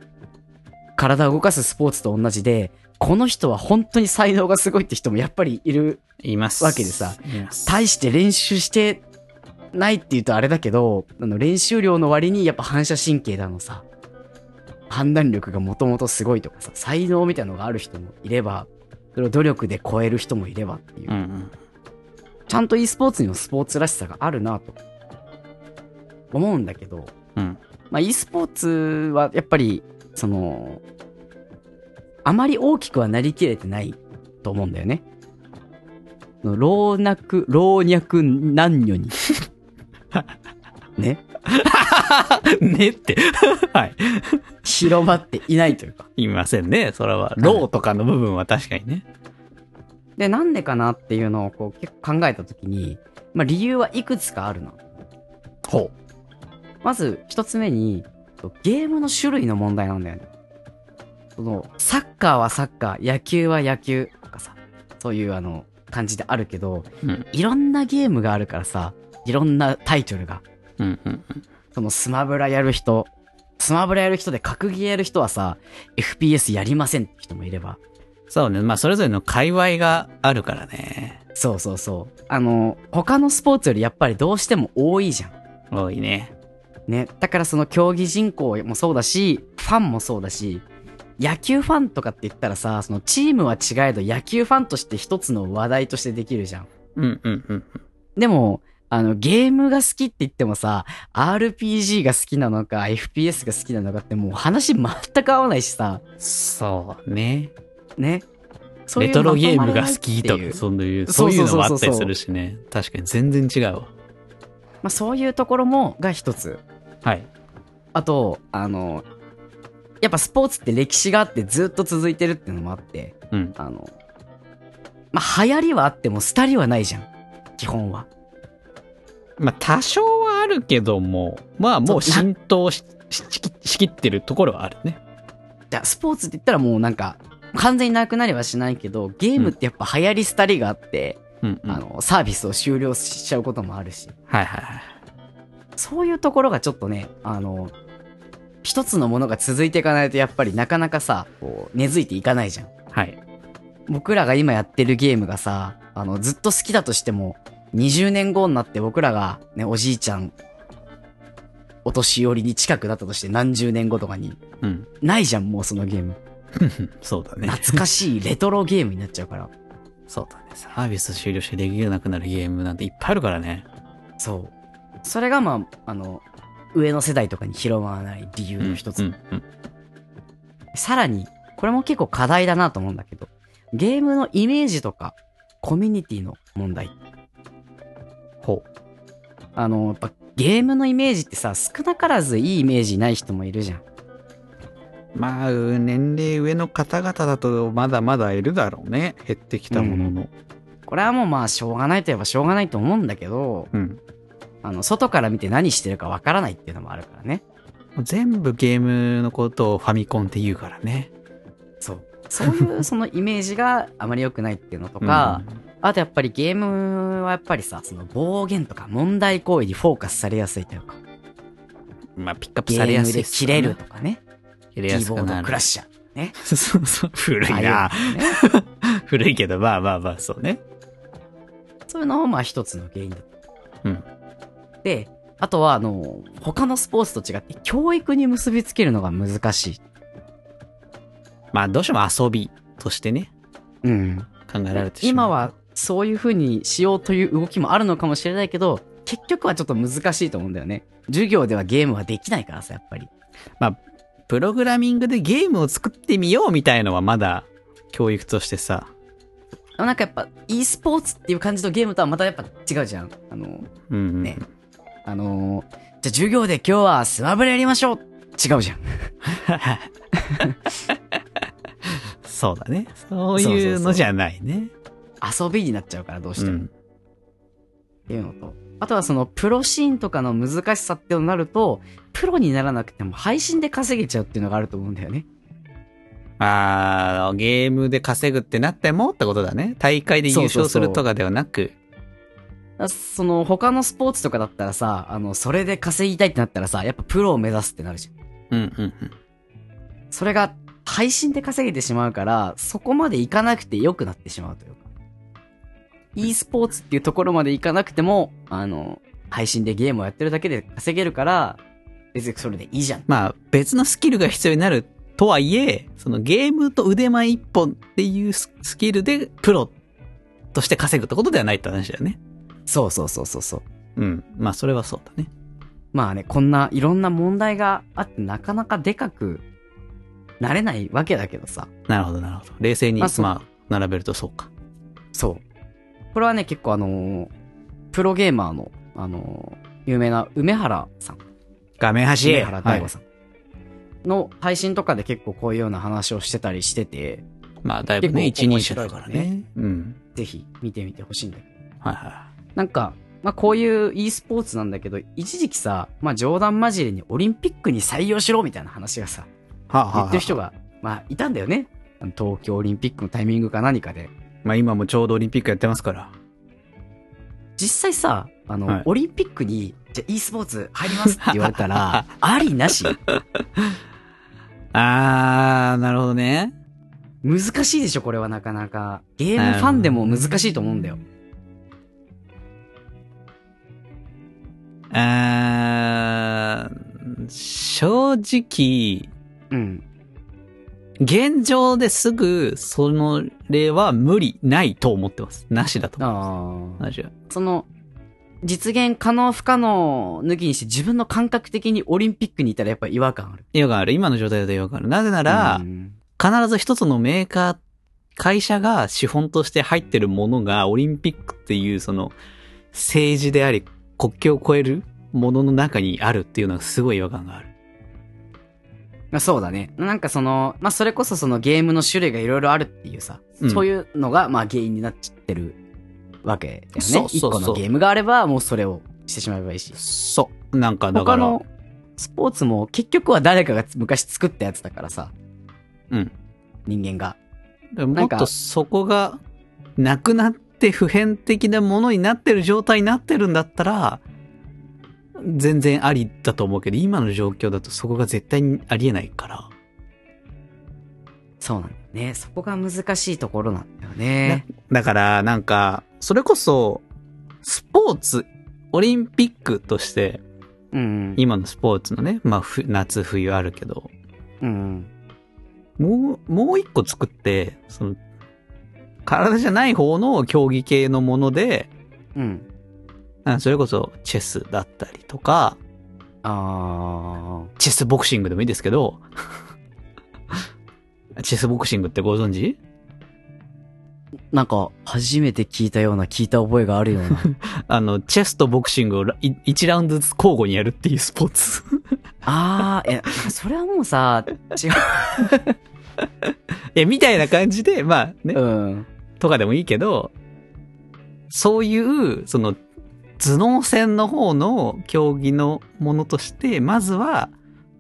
体を動かすスポーツと同じで、この人は本当に才能がすごいって人もやっぱりいる。います。わけでさ。大して練習してないって言うとあれだけど、あの練習量の割にやっぱ反射神経だのさ、判断力がもともとすごいとかさ、才能みたいなのがある人もいれば、それを努力で超える人もいればっていううんうん。ちゃんと e スポーツにもスポーツらしさがあるなと思うんだけど、うん。まあ、e スポーツはやっぱり、その、あまり大きくはなりきれてないと思うんだよね。老若、老若男女に。ね？ねって。はい。広まっていないというか。いませんね。それは。ローとかの部分は確かにね。で、なんでかなっていうのをこう結構考えたときに、まあ理由はいくつかあるな。ほまず一つ目に、ゲームの種類の問題なんだよね。その、サッカーはサッカー、野球は野球とかさ、そういうあの、感じであるけど、うんいろんなゲームがあるからさ、いろんなタイトルが。う。うんうんうん。そのスマブラやる人、スマブラやる人で格ゲーやる人はさ、FPS やりませんって人もいれば。そうね。まあ、それぞれの界隈があるからね。そうそうそう。あの、他のスポーツよりやっぱりどうしても多いじゃん。多いね。ね。だからその競技人口もそうだし、ファンもそうだし、野球ファンとかって言ったらさ、そのチームは違えど野球ファンとして一つの話題としてできるじゃん。うんうんうん。でも、あの、ゲームが好きって言ってもさ、RPG が好きなのか、FPS が好きなのかってもう話全く合わないしさ、そうね。ね。レトロゲームが好きとか、そういう、そそうういうのもあったりするしね。確かに全然違うわ。まあそういうところも、が一つ。はい。あと、あの、やっぱスポーツって歴史があってずっと続いてるっていうのもあって、うん。あの、まあ、流行りはあっても廃りはないじゃん。基本は。まあ、多少はあるけども、まあ、もう浸透しししきってるところはあるね。じゃスポーツって言ったらもうなんか、完全になくなりはしないけど、ゲームってやっぱ流行り廃りがあって、うん。あの、サービスを終了しちゃうこともあるし、はいはいはい。そういうところがちょっとね、あの、一つのものが続いていかないとやっぱりなかなかさ、こう、根付いていかないじゃん。はい。僕らが今やってるゲームがさ、あの、ずっと好きだとしても、20年後になって僕らがね、おじいちゃん、お年寄りに近くなったとして何十年後とかに、うん。ないじゃん、もうそのゲーム。そうだね。懐かしいレトロゲームになっちゃうから。そうだね。サービス終了してできなくなるゲームなんていっぱいあるからね。そう。それがまあ、あの、上の世代とかに広まらない理由の一つ。うんうんさらに、これも結構課題だなと思うんだけど、ゲームのイメージとか、コミュニティの問題。あの、やっぱゲームのイメージってさ、少なからずいいイメージない人もいるじゃん。まあ、年齢上の方々だとまだまだいるだろうね。減ってきたものの。これはもうまあしょうがないといえばしょうがないと思うんだけど、うん。あの、外から見て何してるかわからないっていうのもあるからね。全部ゲームのことをファミコンって言うからね。そう。そういうそのイメージがあまり良くないっていうのとか、あとやっぱりゲームはやっぱりさ、その暴言とか問題行為にフォーカスされやすいというか、うん、まあ、ピックアップゲされやすいね切れるとかね、切れキーボードやすくなる。クラッシャー。ね。そうそう。古いな。古いけど、まあまあまあ、そうね。そういうのもまあ一つの原因だ。うん。で、あとはあの、他のスポーツと違って教育に結びつけるのが難しい。まあ、どうしても遊びとしてね、うん。考えられてしまう。今はそういう風にしようという動きもあるのかもしれないけど、結局はちょっと難しいと思うんだよね。授業ではゲームはできないからさ、やっぱり。まあ、プログラミングでゲームを作ってみようみたいのはまだ教育としてさ、でもなんかやっぱ e スポーツっていう感じのゲームとはまたやっぱ違うじゃん。あの、うんうん。ねあのーじゃあ授業で今日はスマブラやりましょう違うじゃん。そうだね。そういうのじゃないね。遊びになっちゃうからどうしても。うん。っていうのと。あとはそのプロシーンとかの難しさってなると、プロにならなくても配信で稼げちゃうっていうのがあると思うんだよね。あーゲームで稼ぐってなってもってことだね。大会で優勝するとかではなく、だその他のスポーツとかだったらさ、あの、それで稼ぎたいってなったらさ、やっぱプロを目指すってなるじゃん。うんうんうん。それが配信で稼げてしまうから、そこまでいかなくて良くなってしまうというか。E スポーツっていうところまでいかなくても、あの、配信でゲームをやってるだけで稼げるから、別にそれでいいじゃん。まあ、別のスキルが必要になるとはいえ、そのゲームと腕前一本っていうススキルでプロとして稼ぐってことではないって話だよね。そうそうそうそうそう。うん。まあ、それはそうだね。まあね、こんないろんな問題があってなかなかでかくなれないわけだけどさ。なるほど、なるほど。冷静に、まあ、並べるとそうか。そう。これはね、結構あのープロゲーマーの、あのー有名な梅原さん。画面端梅原大吾さん。の配信とかで結構こういうような話をしてたりしてて、まあ、だいぶね、一人者だからね。うん。ぜひ見てみてほしいんだけど。はいはなんか、まあこういう e スポーツなんだけど、一時期さ、まあ冗談交じりにオリンピックに採用しろみたいな話がさ、い。はあ、はあはあ言ってる人が、まあいたんだよね。東京オリンピックのタイミングか何かで。まあ、今もちょうどオリンピックやってますから。実際さ、あの、はいオリンピックに、じゃあ e スポーツ入りますって言われたら、ありなし？あー、なるほどね。難しいでしょ、これはなかなか。ゲームファンでも難しいと思うんだよ。あー、正直、うん。現状ですぐ、その例は無理、ないと思ってます。なしだと思いま。す。その、実現可能不可能抜きにして自分の感覚的にオリンピックにいたらやっぱ違和感ある。違和感ある。今の状態だと違和感ある。なぜなら、うん必ず一つのメーカー、会社が資本として入ってるものが、オリンピックっていうその、政治であり、国境を越えるものの中にあるっていうのはすごい違和感がある。まあそうだね。なんかその、まあそれこそそのゲームの種類がいろいろあるっていうさ、うんそういうのがまあ原因になっちゃってるわけだよね。そうそうそう一個のゲームがあればもうそれをしてしまえばいいし。そう。なんかだから、他のスポーツも結局は誰かが昔作ったやつだからさ、うん。人間が。もっなんかとそこが、なくなって普遍的なものになってる状態になってるんだったら、全然ありだと思うけど、今の状況だとそこが絶対にありえないから。そうなんだよね。そこが難しいところなんだよね。だから、なんか、それこそ、スポーツ、オリンピックとして、うん。今のスポーツのね、まあ、ふ夏冬あるけど、うん。もう、もう一個作って、その、体じゃない方の競技系のもので、うん。あそれこそチェスだったりとか、あチェスボクシングでもいいですけど、チェスボクシングってご存知？ー。なんか、初めて聞いたような、聞いた覚えがあるような。あの、チェスとボクシングを1ラウンドずつ交互にやるっていうスポーツ。あー、え、それはもうさ、違う。え、みたいな感じで、まあね、うん。とかでもいいけど、そういう、その、頭脳戦の方の競技のものとして、まずは、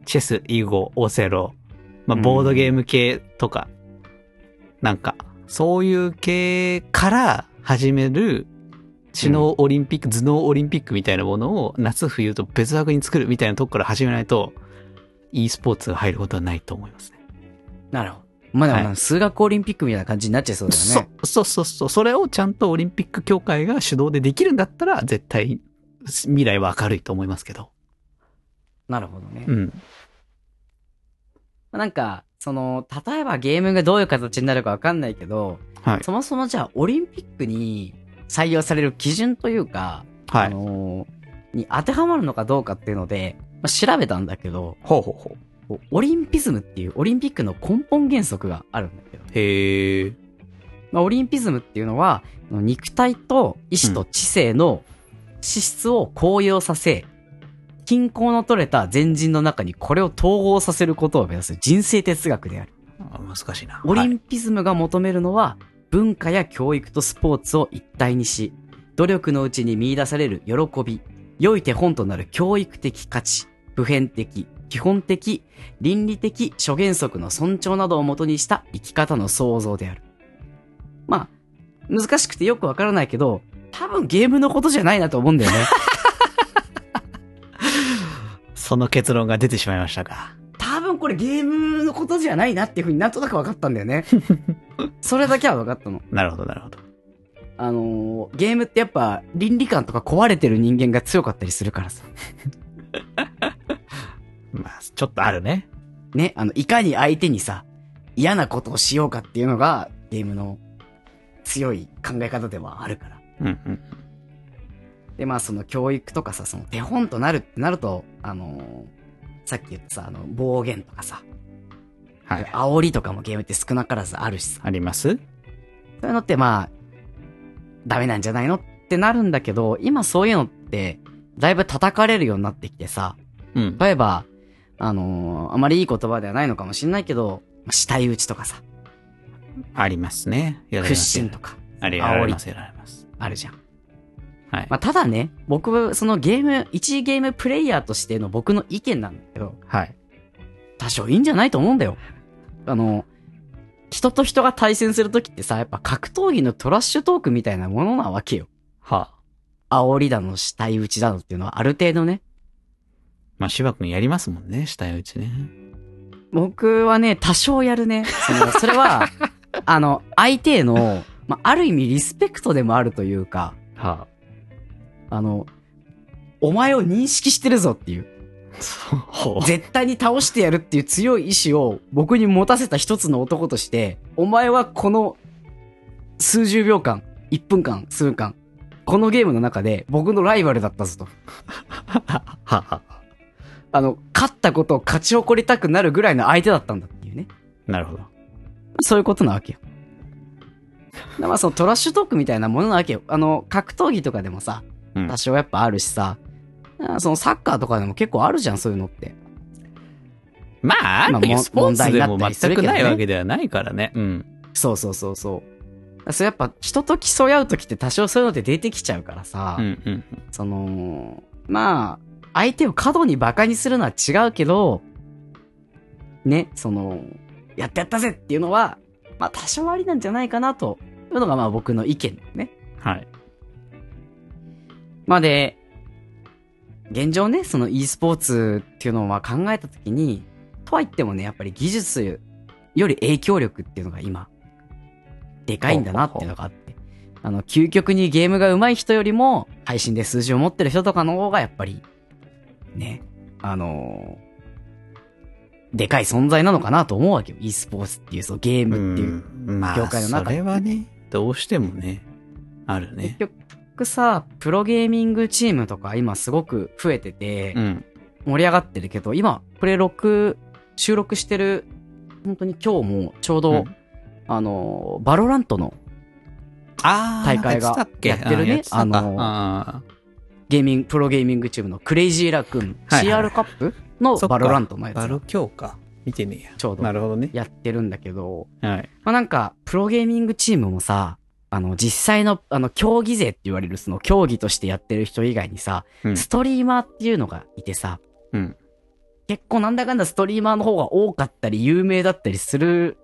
チェス、囲碁、オセロ、まあ、うんボードゲーム系とか、なんか、そういう系から始める、知能オリンピック、頭脳オリンピックみたいなものを夏冬と別枠に作るみたいなとこから始めないと、e スポーツが入ることはないと思いますね。なるほど。まあでもな、はい数学オリンピックみたいな感じになっちゃいそうだよね。そうそうそうそう。それをちゃんとオリンピック協会が主導でできるんだったら、絶対未来は明るいと思いますけど。なるほどね。うん。なんか、その、例えばゲームがどういう形になるかわかんないけど、はい。そもそもじゃあオリンピックに採用される基準というか、あはい。のーに当てはまるのかどうかっていうので、まあ、調べたんだけど、ほうほうほう。オリンピズムっていうオリンピックの根本原則があるんだけど、へえ。まあ、オリンピズムっていうのは、肉体と意志と知性の資質を高揚させ、均衡の取れた前人の中にこれを統合させることを目指す人生哲学である。あ難しいな。オリはいンピズムが求めるのは、文化や教育とスポーツを一体にし、努力のうちに見出される喜び、良い手本となる教育的価値、普遍的、基本的、倫理的諸原則の尊重などをもとにした生き方の創造である。まあ、難しくてよくわからないけど、多分ゲームのことじゃないなと思うんだよね。その結論が出てしまいましたか。多分これゲームのことじゃないなっていうふうになんとなく分かったんだよね。それだけは分かったの。なるほど、なるほど。あのーゲームってやっぱ倫理観とか壊れてる人間が強かったりするからさ。まあ、ちょっとあるね。ね、あの、いかに相手にさ、嫌なことをしようかっていうのがゲームの強い考え方ではあるから。うんうん。で、まあその教育とかさ、その手本となるってなると、あのーさっき言ったさ、あの、暴言とかさ、はい。煽りとかもゲームって少なからずあるしさ。あります？そういうのってまあ、ダメなんじゃないのってなるんだけど、今そういうのって、だいぶ叩かれるようになってきてさ、うん。例えば、あのーあまりいい言葉ではないのかもしれないけど、まあ死体打ちとかさ、ありますね。屈伸とか、あれ、やられます、やられます。あるじゃん。はい。まあ、ただね、僕、そのゲーム、一ゲームプレイヤーとしての僕の意見なんだけど、はい。多少いいんじゃないと思うんだよ。あの、人と人が対戦するときってさ、やっぱ格闘技のトラッシュトークみたいなものなわけよ。は煽りだの、死体打ちだのっていうのはある程度ね。まあ、芝君やりますもんね、下打ちね。僕はね、多少やるね。その、それは、あの、相手への、まあ、ある意味リスペクトでもあるというか、はあの、お前を認識してるぞっていう。絶対に倒してやるっていう強い意志を僕に持たせた一つの男として、お前はこの数十秒間、1分間、数分間、このゲームの中で僕のライバルだったぞと。はは。あの、勝ったことを勝ち誇りたくなるぐらいの相手だったんだっていうね。なるほど。そういうことなわけよ。でまあそのトラッシュトークみたいなものなわけよ。あの、格闘技とかでもさ、うん多少やっぱあるしさ、あそのサッカーとかでも結構あるじゃん、そういうのって。まあ、ある意味スポーツでも全くないわけではないからね。うん。そうそうそうそう。それやっぱ人と競い合うときって多少そういうのって出てきちゃうからさ、うんうん。その、まあ、相手を過度に馬鹿にするのは違うけど、ね、その、やってやったぜっていうのは、まあ多少ありなんじゃないかなというのがまあ僕の意見ね。はい。まあで、現状ね、その e スポーツっていうのをまあ考えたときに、とは言ってもね、やっぱり技術より影響力っていうのが今、でかいんだなっていうのがあって。あの、究極にゲームが上手い人よりも、配信で数字を持ってる人とかの方がやっぱり、ね、あのーでかい存在なのかなと思うわけよ。e スポーツっていう、そのゲームっていう。うんまあ、業界の中それはね、どうしてもね、あるね。結局さ、プロゲーミングチームとか今すごく増えてて、うん。盛り上がってるけど、今、これ録、収録してる、本当に今日もちょうど、うんあの、バロラントのああ、大会がやってるねあのあゲーミング、プロゲーミングチームのクレイジーラクーン、はいはい CR カップのバロラントのやつバロが今日か。見てねえや。ちょうどなるほどね。やってるんだけど、はい。まあなんか、プロゲーミングチームもさ、あの、実際の、あの、競技勢って言われる、その、競技としてやってる人以外にさ、うんストリーマーっていうのがいてさ、うん。結構なんだかんだストリーマーの方が多かったり、有名だったりする、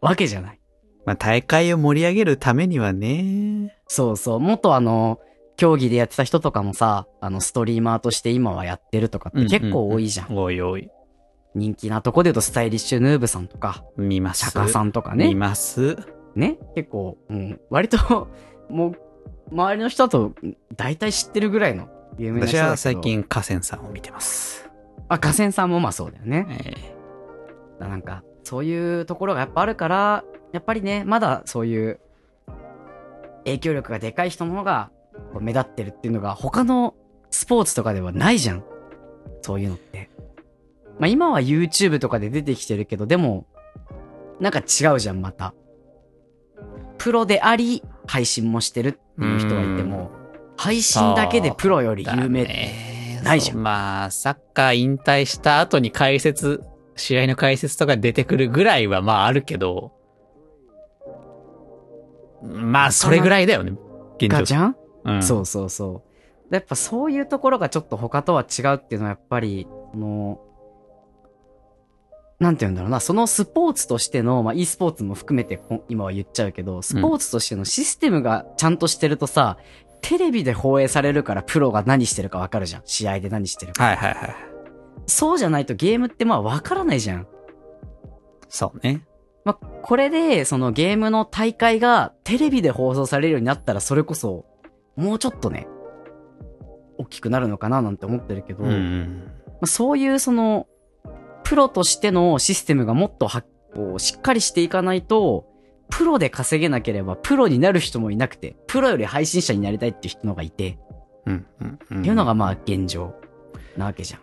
わけじゃない。まあ、大会を盛り上げるためにはね。そうそう。元あの、競技でやってた人とかもさ、あの、ストリーマーとして今はやってるとかって結構多いじゃん。おいおい。人気なとこで言うと、スタイリッシュヌーブさんとか、見ます。シャカさんとか見ね。ます。ね。結構、うん、割と、もう、周りの人だと、大体知ってるぐらいの有名な人私は最。近、河川さんを見てます。あ、河川さんもまあそうだよね。えだからなんか、そういうところがやっぱあるから、やっぱりね、まだそういう、影響力がでかい人の方が、目立ってるっていうのが、他のスポーツとかではないじゃん。そういうのって。まあ今は YouTube とかで出てきてるけど、でも、なんか違うじゃん、また。プロであり、配信もしてるっていう人がいても、配信だけでプロより有名って。ねないじゃんまあ、サッカー引退した後に解説、試合の解説とか出てくるぐらいはまああるけど、まあ、それぐらいだよね。現状。かじゃんうん、そうそうそう。でやっぱそういうところがちょっと他とは違うっていうのはやっぱり、その、なんて言うんだろうな、そのスポーツとしての、まあ e スポーツも含めてこ今は言っちゃうけど、スポーツとしてのシステムがちゃんとしてるとさ、テレビで放映されるからプロが何してるかわかるじゃん。試合で何してるか。はいはいはい。そうじゃないとゲームってまあわからないじゃん。そうね。まあ、これで、そのゲームの大会がテレビで放送されるようになったら、それこそ、もうちょっとね、大きくなるのかななんて思ってるけど、うんうまん。あ、そういうその、プロとしてのシステムがもっとはこうしっかりしていかないと、プロで稼げなければ、プロになる人もいなくて、プロより配信者になりたいっていう人の方がいて、うんうんうん。っていうのがまあ現状なわけじゃん。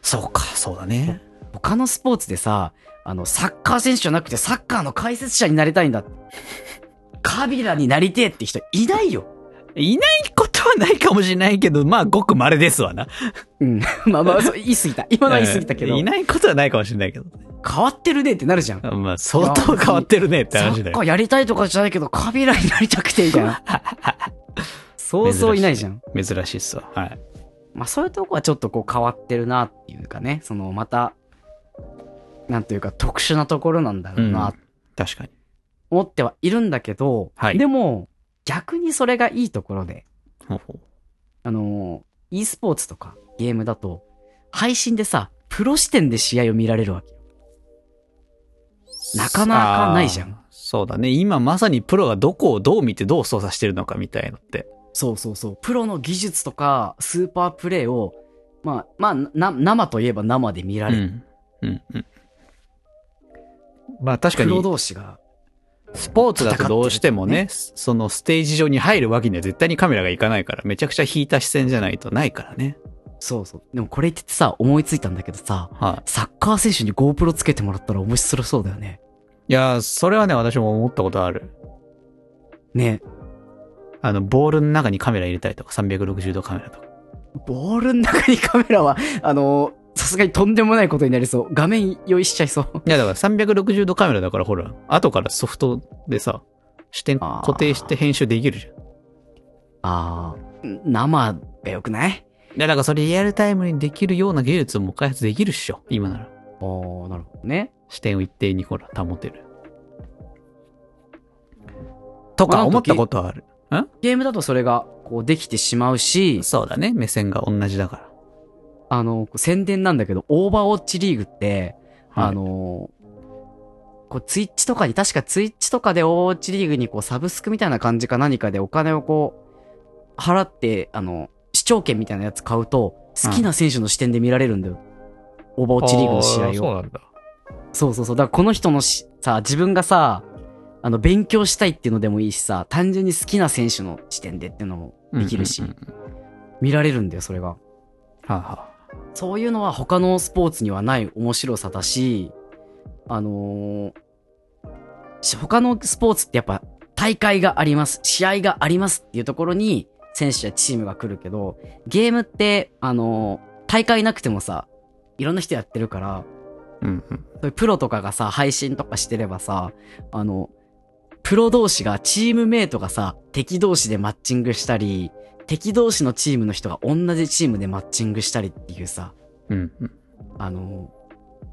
そうか、そうだね。他のスポーツでさ、あの、サッカー選手じゃなくてサッカーの解説者になりたいんだ。カビラになりてえって人いないよ。いないことはないかもしれないけど、まあ、ごく稀ですわな。うん。まあまあ、そう言い過ぎた。今のは言い過ぎたけど、いないことはないかもしれないけど。変わってるねってなるじゃん。まあ、相当変わってるねってサ話だよ。ッカーやりたいとかじゃないけど、カビラになりたくてみたいな。そうそういないじゃん。珍しいっすわ。はい。まあそういうとこはちょっとこう変わってるなっていうかね、そのまた、なんというか特殊なところなんだろうな、確かに。思ってはいるんだけど、はいでも、逆にそれがいいところで、ほうほうあのー、e スポーツとかゲームだと、配信でさ、プロ視点で試合を見られるわけよ。なかなかないじゃんそうだね。今まさにプロがどこをどう見てどう操作してるのかみたいのって。そうそうそう。プロの技術とか、スーパープレイを、まあ、まあ、な、生といえば生で見られる。うん。うん。うん。まあ確かプロに、同士が。スポーツだとどうしてもね、そのステージ上に入るわけには絶対にカメラがいかないから、めちゃくちゃ引いた視線じゃないとないからね。そうそう。でもこれ言っててさ、思いついたんだけどさ、はサッカー選手に GoPro つけてもらったら面白そうだよね。い。いやー、それはね、私も思ったことある。ね。あの、ボールの中にカメラ入れたりとか、360度カメラとか。ボールの中にカメラは、あのーさすがにとんでもないことになりそう。画面用意しちゃいそう。いや、だから360度カメラだからほら、後からソフトでさ、視点固定して編集できるじゃん。いああ、生がよくない？や、だからそれリアルタイムにできるような技術も開発できるっしょ。今なら。おー、なるほどね。視点を一定にほら、保てる。とかか思ったことはある。ゲームだとそれが、こうできてしまうし、そうだね。目線が同じだから。あの、宣伝なんだけど、オーバーウォッチリーグって、はいあの、こうツイッチとかに、確かツイッチとかでオーバーウォッチリーグにこうサブスクみたいな感じか何かでお金をこう、払って、あの、視聴券みたいなやつ買うと、好きな選手の視点で見られるんだよ。オーバーウォッチリーグの試合を。そうなんだ。そうそうそう。だからこの人のしさ、自分がさ、あの、勉強したいっていうのでもいいしさ、単純に好きな選手の視点でっていうのもできるし、うんうんうん見られるんだよ、それが。はあ、はそういうのは他のスポーツにはない面白さだし、あのーし他のスポーツってやっぱ大会があります、試合がありますっていうところに選手やチームが来るけど、ゲームって、あのー大会なくてもさ、いろんな人やってるから、あ、うんうん。プロとかがさ、配信とかしてればさ、あの、プロ同士が、チームメイトがさ、敵同士でマッチングしたり、敵同士のチームの人が同じチームでマッチングしたりっていうさ、うんうん。あの、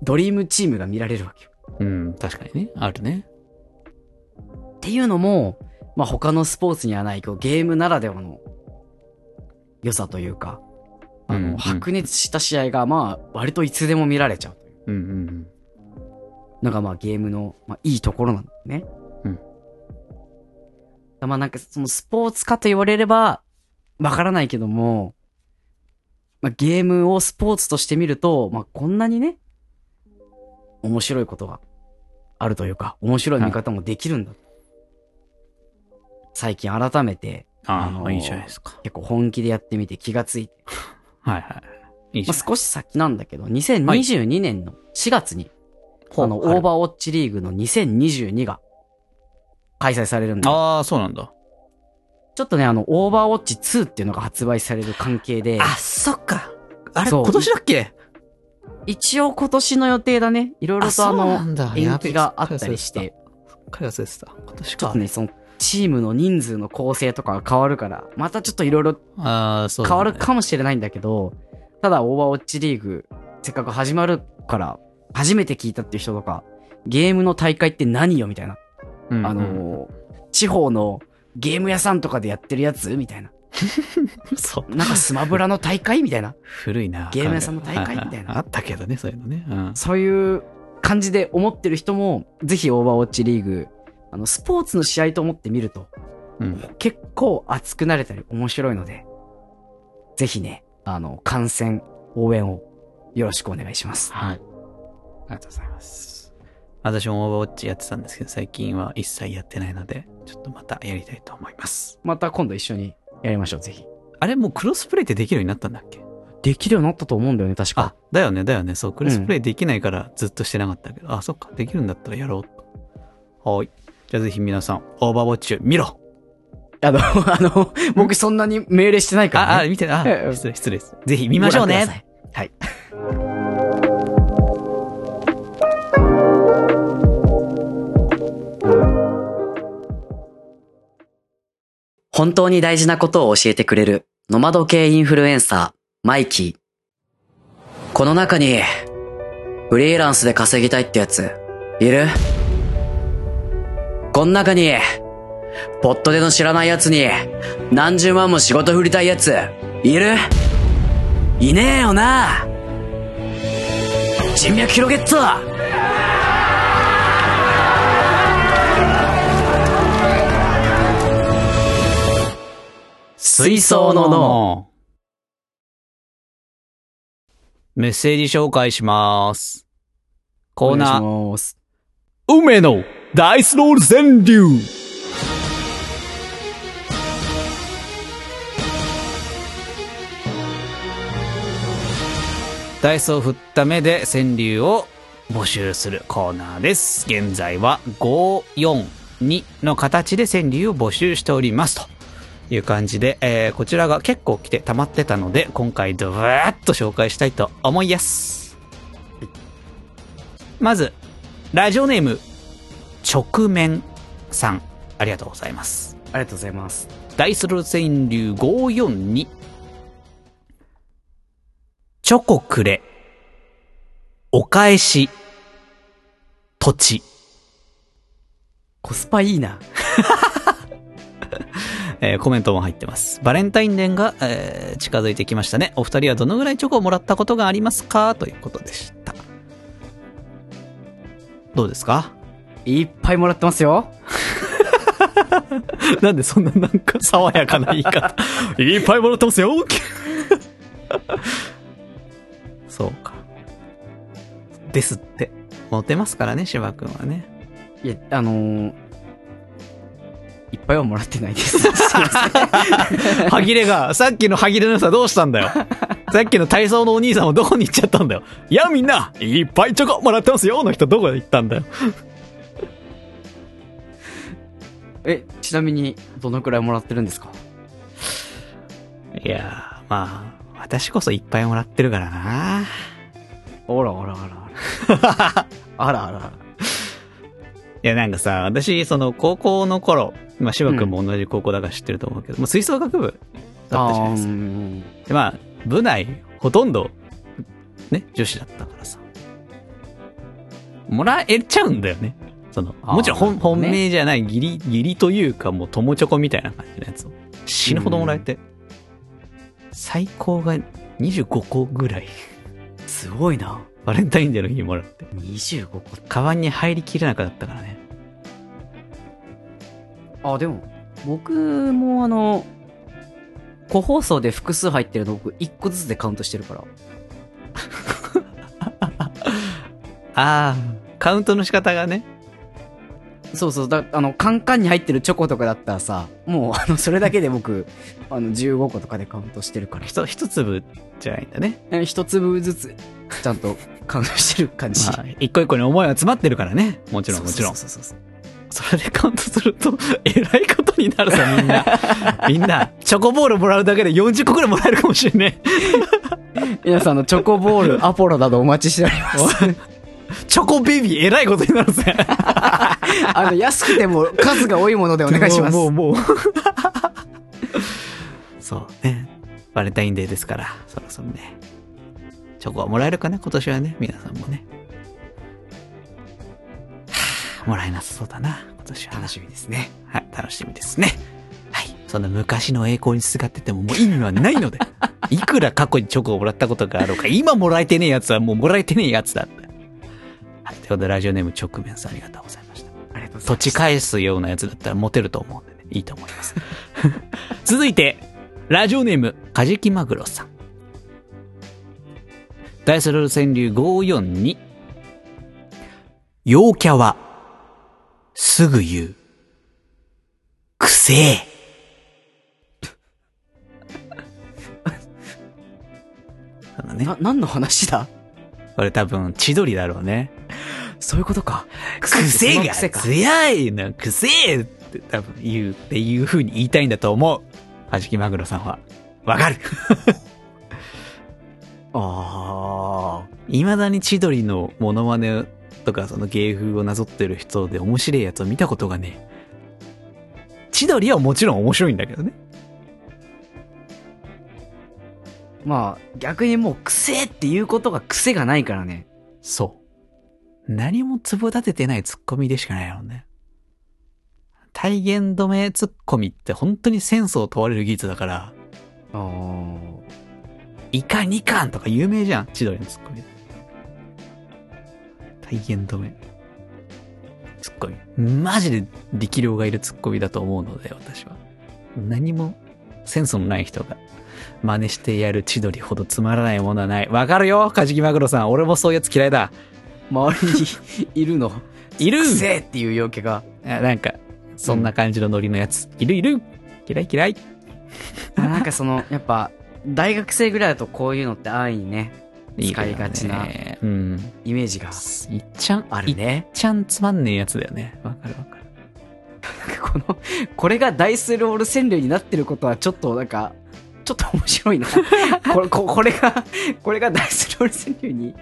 ドリームチームが見られるわけよ。うん、確かにね。あるね。っていうのも、まあ、他のスポーツにはない、こう、ゲームならではの良さというか、あの、うんうん白熱した試合が、まあ、割といつでも見られちゃうう。うんうんのがまあゲームの、まあ、いいところなんだよね。うん。まあなんかそのスポーツかと言われれば、わからないけども、まあゲームをスポーツとして見ると、まあこんなにね、面白いことがあるというか、面白い見方もできるんだ。最近改めてあのーいいじゃないですか。結構本気でやってみて気がついて、はいはい。いいまあ少し先なんだけど、2022年の4月に、あの、オーバーウォッチリーグの2022が開催されるんだよ。ああ、そうなんだ。ちょっとね、あの、オーバーウォッチ2っていうのが発売される関係で、あ、そっか。あれ、今年だっけ？一応今年の予定だね。いろいろとあの、んだ延期があったりして、かや忘れてた。今年かちょっと。ね、その、チームの人数の構成とかが変わるから、またちょっといろいろ変わるかもしれないんだけど、ただ、オーバーウォッチリーグ、せっかく始まるから、初めて聞いたっていう人とか、ゲームの大会って何よみたいな。うんうんあのー地方のゲーム屋さんとかでやってるやつ？みたいな。そう。なんかスマブラの大会？みたいな。古いな。ゲーム屋さんの大会？みたいなあったけどね、そういうのね。うん。そういう感じで思ってる人も、ぜひオーバーウォッチリーグ、あの、スポーツの試合と思ってみると、うん。結構熱くなれたり面白いので、ぜひね、あの、観戦、応援をよろしくお願いします。はい。ありがとうございます。私もオーバーウォッチやってたんですけど、最近は一切やってないので、ちょっとまたやりたいと思います。また今度一緒にやりましょう、ぜひ。あれ、もうクロスプレイってできるようになったんだっけ？できるようになったと思うんだよね、確あか。、だよね、だよね。そう、クロスプレイできないからずっとしてなかったけど、あ、そっか、できるんだったらやろうと。はい。じゃあぜひ皆さん、オーバーウォッチ見ろあの、あの、僕そんなに命令してないから、ね。あ、あ、見て、あえ、え失礼、失礼です。ぜひ見ましょうねい。はい。本当に大事なことを教えてくれるノマド系インフルエンサー、マイキー。この中に、フリーランスで稼ぎたいってやつ、いる？この中に、ポットでの知らないやつに、何十万も仕事振りたいやつ、いる？いねえよな。人脈広げっと水槽の脳。メッセージ紹介します。コーナー、お願いします運命のダイスロール川柳ダイスを振った目で川柳を募集するコーナーです。現在は542の形で川柳を募集しておりますと。いう感じで、えーこちらが結構来て溜まってたので、今回ドワーッと紹介したいと思います。まず、ラジオネーム、直面さん、ありがとうございます。ありがとうございます。ダイスロー川柳542。チョコくれ。お返し。土地。コスパいいな。えーコメントも入ってます。バレンタインデーが、えー近づいてきましたね。お二人はどのぐらいチョコをもらったことがありますか？ということでした。どうですか？いっぱいもらってますよ。なんでそんななんか爽やかな言い方。いっぱいもらってますよそうか。ですって。モテますからね、芝君はね。いや、あのー、いっぱいはもらってないです。すいません歯切れが、さっきの歯切れの良さどうしたんだよ。さっきの体操のお兄さんはどこに行っちゃったんだよ。いやみんな、いっぱいチョコもらってますよの人どこに行ったんだよ。え、ちなみに、どのくらいもらってるんですか？いやー、まあ、私こそいっぱいもらってるからな。あらあらあらあら。あらあら。いや、なんかさ、私、その、高校の頃、まあ、芝君も同じ高校だから知ってると思うけど、もう吹奏楽部だったじゃないですか。ん。で、まあ、部内、ほとんど、ね、女子だったからさ。もらえちゃうんだよね。その、もちろん本,、本命じゃない、義理、義理というか、もう友チョコみたいな感じのやつを、死ぬほどもらえて、最高が25個ぐらい、すごいな。バレンタインデーの日にもらって、25個。カバンに入りきれなくなったからね。あ、でも、僕もあの、個包装で複数入ってるの僕1個ずつでカウントしてるから。ああ、カウントの仕方がね。そうそう、だあの、カンカンに入ってるチョコとかだったらさ、もう、あの、それだけで僕、あの、15個とかでカウントしてるから。ひと一粒じゃないんだね。え一粒ずつ、ちゃんとカウントしてる感じ。まあ、一個一個に思いは詰まってるからね。もちろん、もちろん。それでカウントすると、えらいことになるさ、みんな。みんな、チョコボールもらうだけで40個くらいもらえるかもしれね皆さんあの、チョコボール、アポロなどお待ちしております。え。チョコベビー、えらいことになるぜ。あの、安くても数が多いものでお願いします。もう、もう、もう。そうね。バレンタインデーですから、そろそろね。チョコはもらえるかな？今年はね、皆さんもね。はあもらえなさそうだな、今年はな。楽しみですね。はい、楽しみですね。はい。そんな昔の栄光にすがっててももう意味はないので、いくら過去にチョコをもらったことがあろうか、今もらえてねえやつはもうもらえてねえやつだった。はい。ということで、ラジオネーム直面さんありがとうございました。ありがとうございます。土地返すようなやつだったらモテると思うんでね、いいと思います。続いて、ラジオネーム、カジキマグロさん。ダイスロール川柳542。陽キャは、すぐ言う。くせえ。そうだね。な、何の話だ？これ多分、千鳥だろうね。そういうことか。癖が強いの、癖って多分言うっていう風に言いたいんだと思う。はじきマグロさんは。わかる。あ未だに千鳥のモノマネとかその芸風をなぞってる人で面白いやつを見たことがねえ。千鳥はもちろん面白いんだけどね。ー。まあ、逆にもう癖っていうことが癖がないからね。そう。何もツボ立ててないツッコミでしかないもんね。体言止めツッコミって本当にセンスを問われる技術だから、ああ。イカ2巻とか有名じゃん、千鳥のツッコミ。体言止め。ツッコミ。マジで力量がいるツッコミだと思うので、私は。何もセンスのない人が真似してやる千鳥ほどつまらないものはない。わかるよ、カジキマグロさん。俺もそういうやつ嫌いだ。周りにいるの？いる癖っていう陽気が。あなんか、そんな感じのノリのやつ。いるいる嫌い嫌い。あなんかその、やっぱ、大学生ぐらいだとこういうのって安易にね、いいよね使いがちなうん。イメージがいっちゃん、あるね。いっちゃんつまんねえやつだよね。わかるわかる。この、これがダイスロール川柳になってることはちょっとなんか、ちょっと面白いな。これ、ここれが、これがダイスロール川柳に。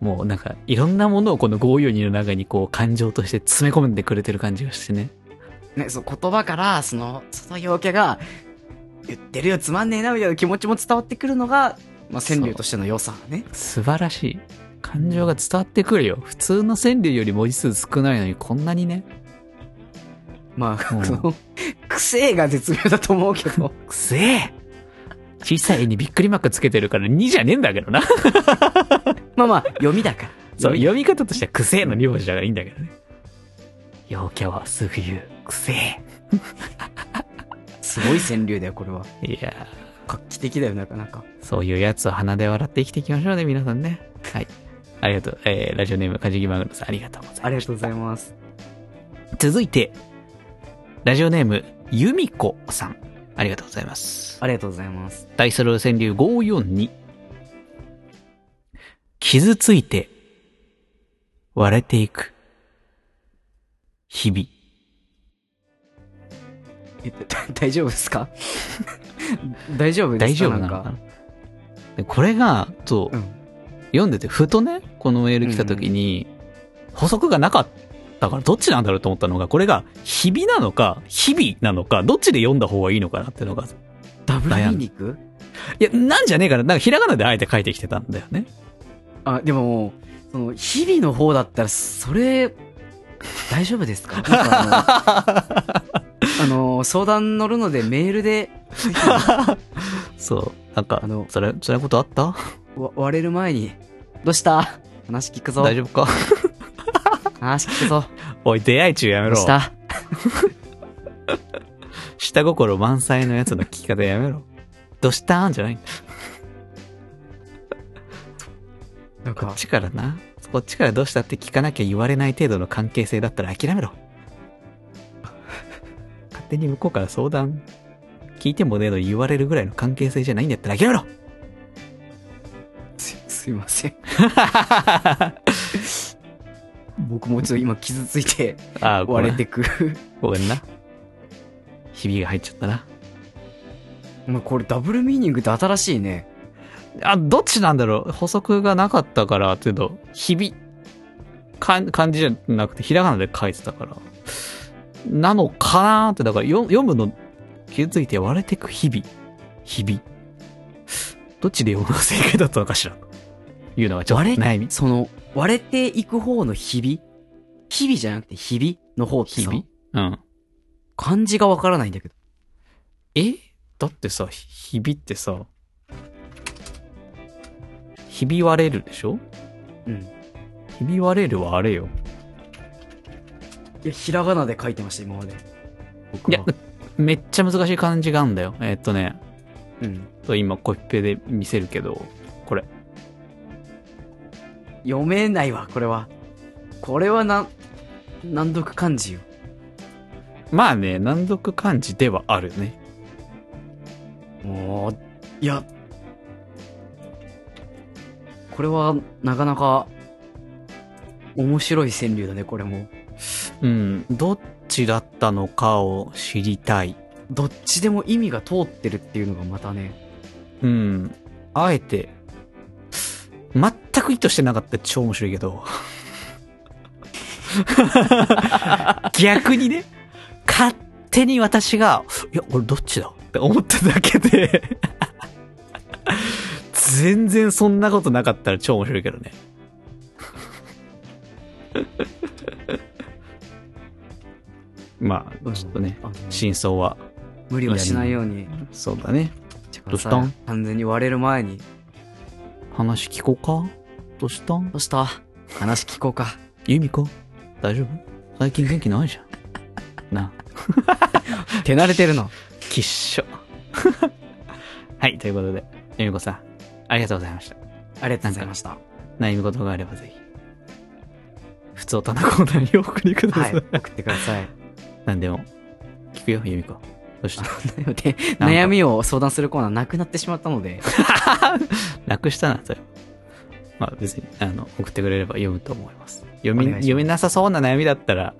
もうなんか、いろんなものをこの542の中にこう感情として詰め込んでくれてる感じがしてね。ね、そう、言葉から、その、その陽気が、言ってるよ、つまんねえな、みたいな気持ちも伝わってくるのが、まあ、川柳としての良さね。素晴らしい。感情が伝わってくるよ。普通の川柳より文字数少ないのにこんなにね。まあ、うんその、癖が絶妙だと思うけど。くせえ小さい絵にびっくりマークつけてるから2じゃねえんだけどな。まあまあ、読みだから。そう、読み方としてはくせえの両者がいいんだけどね。陽キャはすぐ言う。くせえ。すごい川柳だよ、これは。いや画期的だよ、なかなか。ーそういうやつを鼻で笑って生きていきましょうね、皆さんね。はい。ありがとう。えー、ラジオネーム、かじぎまぐろさん、ありがとうございます。ありがとうございます。続いて、ラジオネーム、ゆみこさん。ありがとうございます。ありがとうございます。大ソロ川柳542。傷ついて、割れていく。日々。え、大丈夫ですか？大丈夫ですか？大丈夫なのか？なでこれが、そう、うん。読んでて、ふとね、このメール来た時に、補足がなかったから、どっちなんだろうと思ったのが、これが、日々なのか、日々なのか、どっちで読んだ方がいいのかなっていうのが、ダブルミーニング？いや、なんじゃねえかな。なんかひらがなであえて書いてきてたんだよね。あ、でも、その、日々の方だったら、それ、大丈夫ですかなんか？あの、相談乗るのでメールで、そう。なんかあの、それ、それことあった？わ割れる前に、どうした？話聞くぞ。大丈夫か？話聞くぞ。おい、出会い中やめろどうし。た？下心満載のやつの聞き方やめろ。どうしたん？じゃないんだ。なんかこっ、ちからな。こっちからどうしたって聞かなきゃ言われない程度の関係性だったら諦めろ。勝手に向こうから相談聞いてもねえのに言われるぐらいの関係性じゃないんだったら諦めろすすいません。僕もちょっと今傷ついてああ、ごめん割れてく。ごめんな。ひびが入っちゃったな。まあこれダブルミーニングって新しいね。あ、どっちなんだろう補足がなかったから、っていうと、日々、か漢字じゃなくて、ひらがなで書いてたから、なのかなーって、だからよ読むの、傷ついて割れてく日々、日々。どっちで読むのが正解だったのかしらというのがちょっと悩み。その、割れていく方の日々？日々じゃなくて日々の方ってさ日々？うん。漢字がわからないんだけど。え？だってさ、日々ってさ、ひび割れるでしょ？うん。ひび割れるはあれよ。いや、ひらがなで書いてました、今まで。僕いやは。、めっちゃ難しい漢字があるんだよ。えーっとね、うん。と今コピペで見せるけど、これ。読めないわ、これは。これはな、難読漢字よ。まあね、難読漢字ではあるね。もう、いや、これは、なかなか、面白い川柳だね、これも。うん、どっちだったのかを知りたい。どっちでも意味が通ってるっていうのがまたね。うん、あえて、全く意図してなかったら超面白いけど。逆にね、勝手に私が、いや、俺どっちだって思っただけで、全然そんなことなかったら超面白いけどね。まあ、ちょっとね、真相は、無理はしないようにそうだね。どうした？ん。完全に割れる前に。話聞こうか？どうした？んどうした？話聞こうか。ユミコ大丈夫？最近元気ないじゃん。なあ、手慣れてるの。きっしょ。はい、ということで、ユミコさん、ありがとうございました。ありがとうございました。悩み事があればぜひ、普通歌のコーナーにお送りくださ。はいい。送ってください。なんでも、聞くよ、ユミコ。どうした？で、悩みを相談するコーナーなくなってしまったので。楽したな、それ。まあ別に、あの、送ってくれれば読むと思います。読み、読めなさそうな悩みだったら、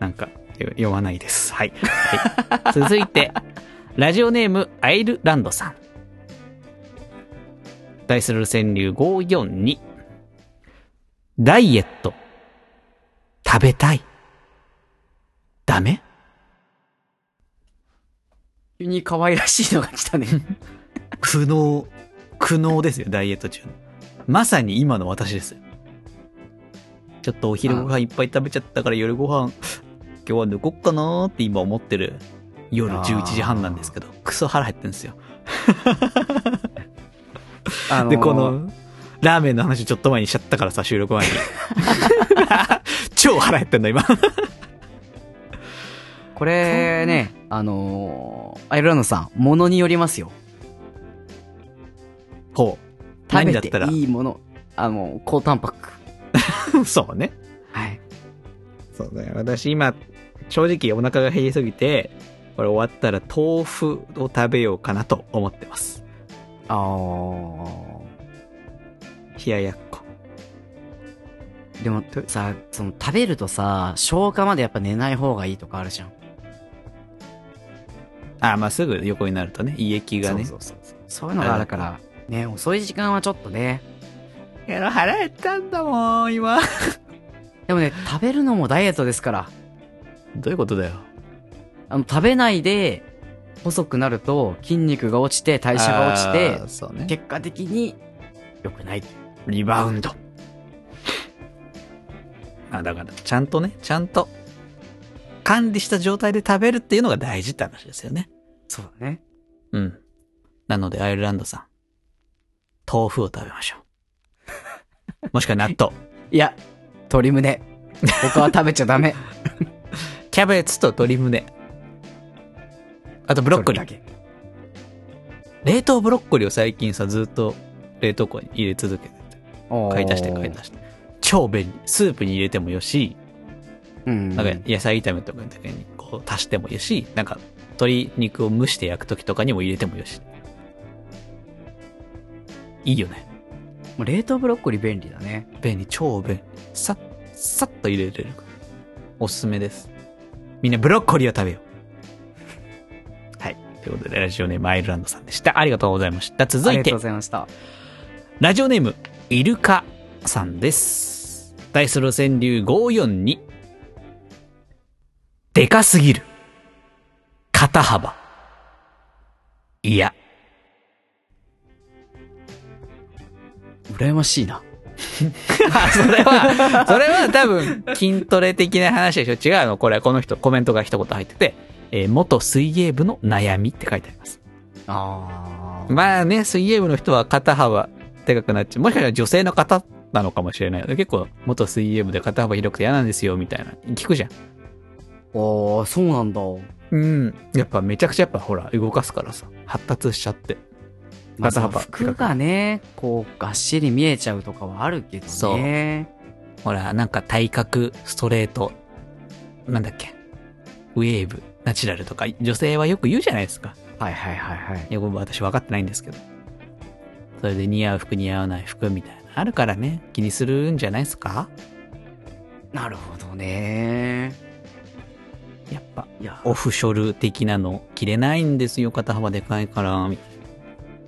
なんか、よ読まないです。はい。はい、続いて、ラジオネーム、アイルランドさん。対する川柳542。ダイエット。食べたい。ダメ？急に可愛らしいのが来たね。苦悩、苦悩ですよ、ダイエット中の。まさに今の私ですよ。ちょっとお昼ご飯いっぱい食べちゃったから夜ご飯、今日は抜こっかなーって今思ってる夜あー11時半なんですけど、クソ腹減ってんですよ。あのーで、この、ラーメンの話ちょっと前にしちゃったからさ、収録前に。超腹減ってんだ、今。これね、あのーアイルランドさん、ものによりますよ。ほう。食べて何だったらいいもの。あの、高タンパク。そうね。はい。そうだよ。私今、正直お腹が減りすぎて、これ終わったら豆腐を食べようかなと思ってます。あー。冷ややっこ。でもさ、その食べるとさ、消化までやっぱ寝ない方がいいとかあるじゃん。あ、まあ、すぐ横になるとね、胃液がね。そうそうそう。そういうのがあるから、ね、遅い時間はちょっとね。いや、腹減ったんだもん、今。でもね、食べるのもダイエットですから。どういうことだよ。あの、食べないで、細くなると筋肉が落ちて代謝が落ちあてー、そうね。結果的に良くない。リバウンド。あ、だから、ちゃんとね、ちゃんと、管理した状態で食べるっていうのが大事って話ですよね。そうだね。うん。なので、アイルランドさん、豆腐を食べましょう。もしくは納豆。いや、鶏胸。他は食べちゃダメ。キャベツと鶏胸。あとブロッコリー。だけ。冷凍ブロッコリーを最近さ、ずっと冷凍庫に入れ続けてて。買い足して買い足して。超便利。スープに入れてもよし、うん。なんか野菜炒めとかの時にこう足してもよし、なんか鶏肉を蒸して焼く時とかにも入れてもよし。いいよね。もう冷凍ブロッコリー便利だね。便利、超便利。さっ、さっと入れれる。おすすめです。みんなブロッコリーを食べよう。はい。ということで、ラジオネームアイルランドさんでした。ありがとうございました。続いてありがとうご、ざいました。ラジオネーム、イルカさんです。ダイスロ川柳542。でかすぎる。肩幅。いや、羨ましいな。あそれは、それは多分、筋トレ的な話でしょ違うのこれ、この人、コメントが一言入ってて、えー元水泳部の悩みって書いてあります。あまあね、水泳部の人は肩幅でかくなっちゃう。もしかしたら女性の方なのかもしれない。結構、元水泳部で肩幅広くて嫌なんですよ、みたいな。聞くじゃん。ああ、そうなんだ。うん。やっぱめちゃくちゃやっぱほら、動かすからさ、発達しちゃって。まあ、服がね、こう、がっしり見えちゃうとかはあるけどね。そうほら、なんか体格、ストレート、なんだっけ。ウェーブ、ナチュラルとか、女性はよく言うじゃないですか。はいはいはいはい。いや、私分かってないんですけど。それで似合う服似合わない服みたいな。あるからね、気にするんじゃないですか？なるほどね。やっぱ、いや、オフショル的なの着れないんですよ、肩幅でかいから、みたいな。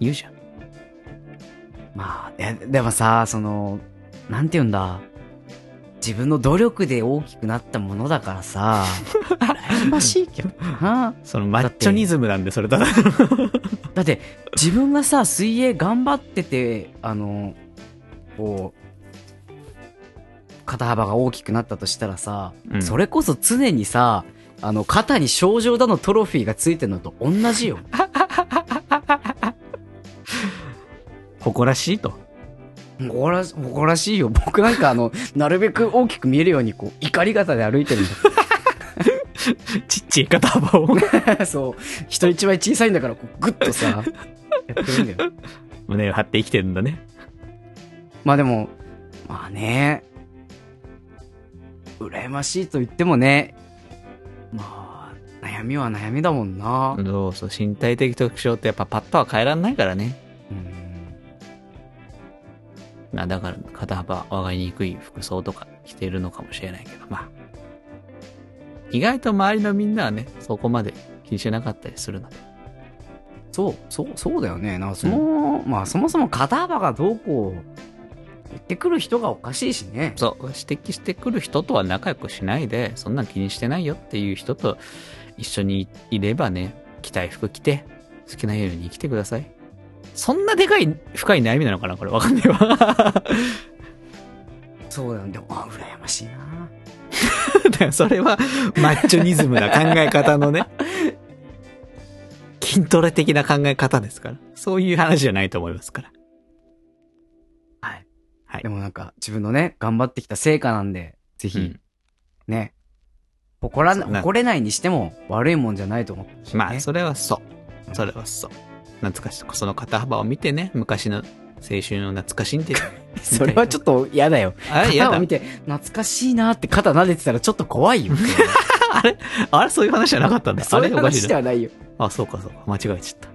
言うじゃん。まあ、え、でもさ、その、なんて言うんだ。自分の努力で大きくなったものだからさ、羨ましいけどな。そのマッチョニズムなんで、それだ。だって、自分がさ、水泳頑張ってて、あの、こう、肩幅が大きくなったとしたらさ、うんそれこそ常にさ、あの、肩に症状だのトロフィーがついてるのと同じよ。誇らしいと。誇らし、誇らしいよ。僕なんかあの、なるべく大きく見えるように、こう、怒り型で歩いてるん ちっちゃい肩幅を。だ。そう。人一倍小さいんだから、こう、グッとさ、やってるんだよ。胸を張って生きてるんだね。まあでも、まあね、羨ましいと言ってもね、まあ、悩みは悩みだもんな。そうそう、身体的特徴ってやっぱパッとは変えられないからね。うんまあだから肩幅上がりにくい服装とか着てるのかもしれないけど、まあ。意外と周りのみんなはね、そこまで気にしなかったりするので。そう、そう、そうだよね。なんかその、まあそもそも肩幅がどうこう、言ってくる人がおかしいしね。そう、指摘してくる人とは仲良くしないで、そんなん気にしてないよっていう人と一緒にいればね、着たい服着て、好きなように生きてください。そんなでかい、深い悩みなのかなこれわかんないわ。そうだよ。でも、あ、羨ましいな。それはマッチョニズムな考え方のね、筋トレ的な考え方ですから。そういう話じゃないと思いますから。はい。はいでもなんか、自分のね、頑張ってきた成果なんで、ぜひ、うんね、誇らな、そうな誇れないにしても悪いもんじゃないと思ってほしいねまあ、それはそう。それはそう。懐かしい。その肩幅を見てね、昔の青春を懐かしんでる。それはちょっと嫌だよ。あれ、やだ肩を見。て、懐かしいなって肩撫でてたらちょっと怖いよ。あれ？あれ？そういう話じゃなかったんだ。そういうあれ？おかしいな。話ではないよ。あ、そうかそうか。間違えちゃった。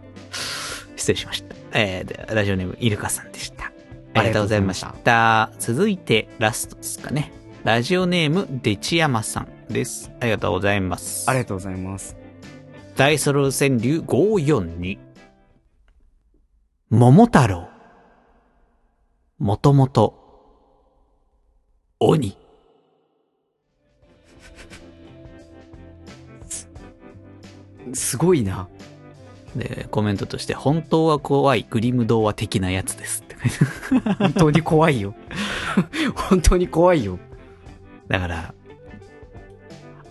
失礼しました。えー、でラジオネーム、イルカさんでした。ありがとうございました。続いて、ラストですかね。ラジオネーム、デチヤマさんです。ありがとうございます。ありがとうございます。大ソロ川柳542。桃太郎。もともと、鬼。すごいな。で、コメントとして、本当は怖いグリム童話的なやつです 本当に怖いよ。本当に怖いよ。だから、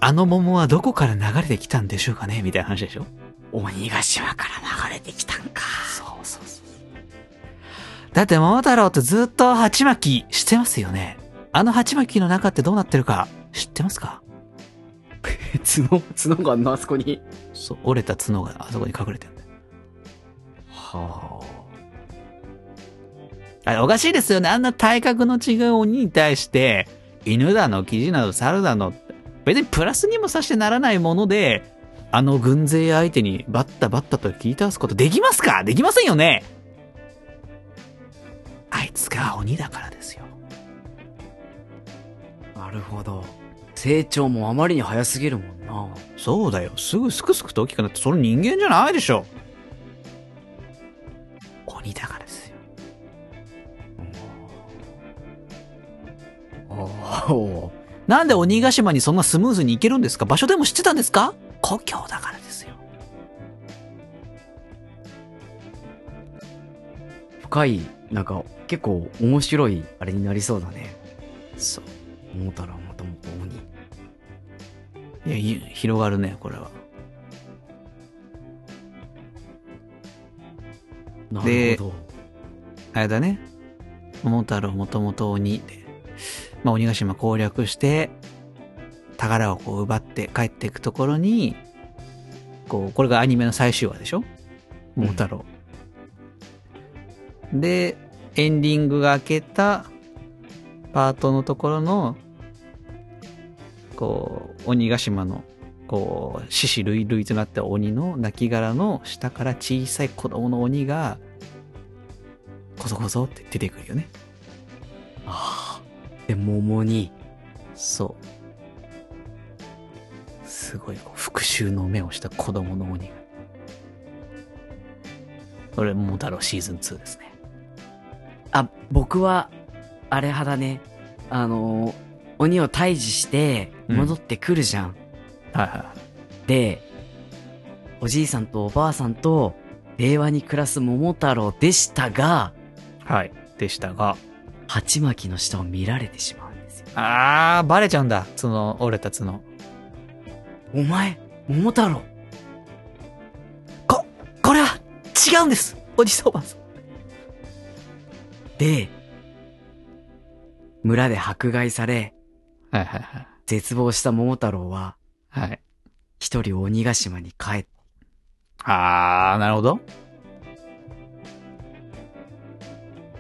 あの桃はどこから流れてきたんでしょうかね？みたいな話でしょ？鬼ヶ島から流れてきたんか。そうそうそう。だって桃太郎ってずっと鉢巻きしてますよね。あの鉢巻きの中ってどうなってるか知ってますか？角、角があんのあそこに。そう、折れた角があそこに隠れてるんだよ。はあれおかしいですよね。あんな体格の違う鬼に対して、犬だの、キジなど、猿だの、別にプラスにもさしてならないもので、あの軍勢相手にバッタバッタと切り倒すことできますか？できませんよね？あいつが鬼だからですよ。あ。なるほど。成長もあまりに早すぎるもんな。そうだよ。すぐすくすくと大きくなって、それ人間じゃないでしょ。鬼だからですなんで鬼ヶ島にそんなスムーズに行けるんですか？場所でも知ってたんですか？故郷だからですよ。深い、なんか、結構面白いあれになりそうだね。そう。桃太郎もともと鬼。いや、い広がるね、これは。なでるほど。あれだね。桃太郎もともと鬼で、まあ、鬼ヶ島攻略して、宝をこう奪って帰っていくところに、こう、これがアニメの最終話でしょ？桃太郎。で、エンディングが明けたパートのところの、こう、鬼ヶ島の、こう、獅子類類となった鬼の亡骸の下から小さい子供の鬼が、こそこそって出てくるよね。ああ。で、桃に、そう。すごい復讐の目をした子供の鬼が。これ、桃太郎シーズン2ですね。あ、僕は、あれ派だね。あのー、鬼を退治して、うん戻ってくるじゃん。はいはで、おじいさんとおばあさんと、令和に暮らす桃太郎でしたが、い。はい。でしたが。鉢巻きの下を見られてしまうんですよ。あー、バレちゃうんだ。角、折れた角。お前、桃太郎こ、これは違うんですおじさんおばあさん。で、村で迫害され、はいはいはい。絶望した桃太郎は、はい。一人鬼ヶ島に帰っあー、なるほど。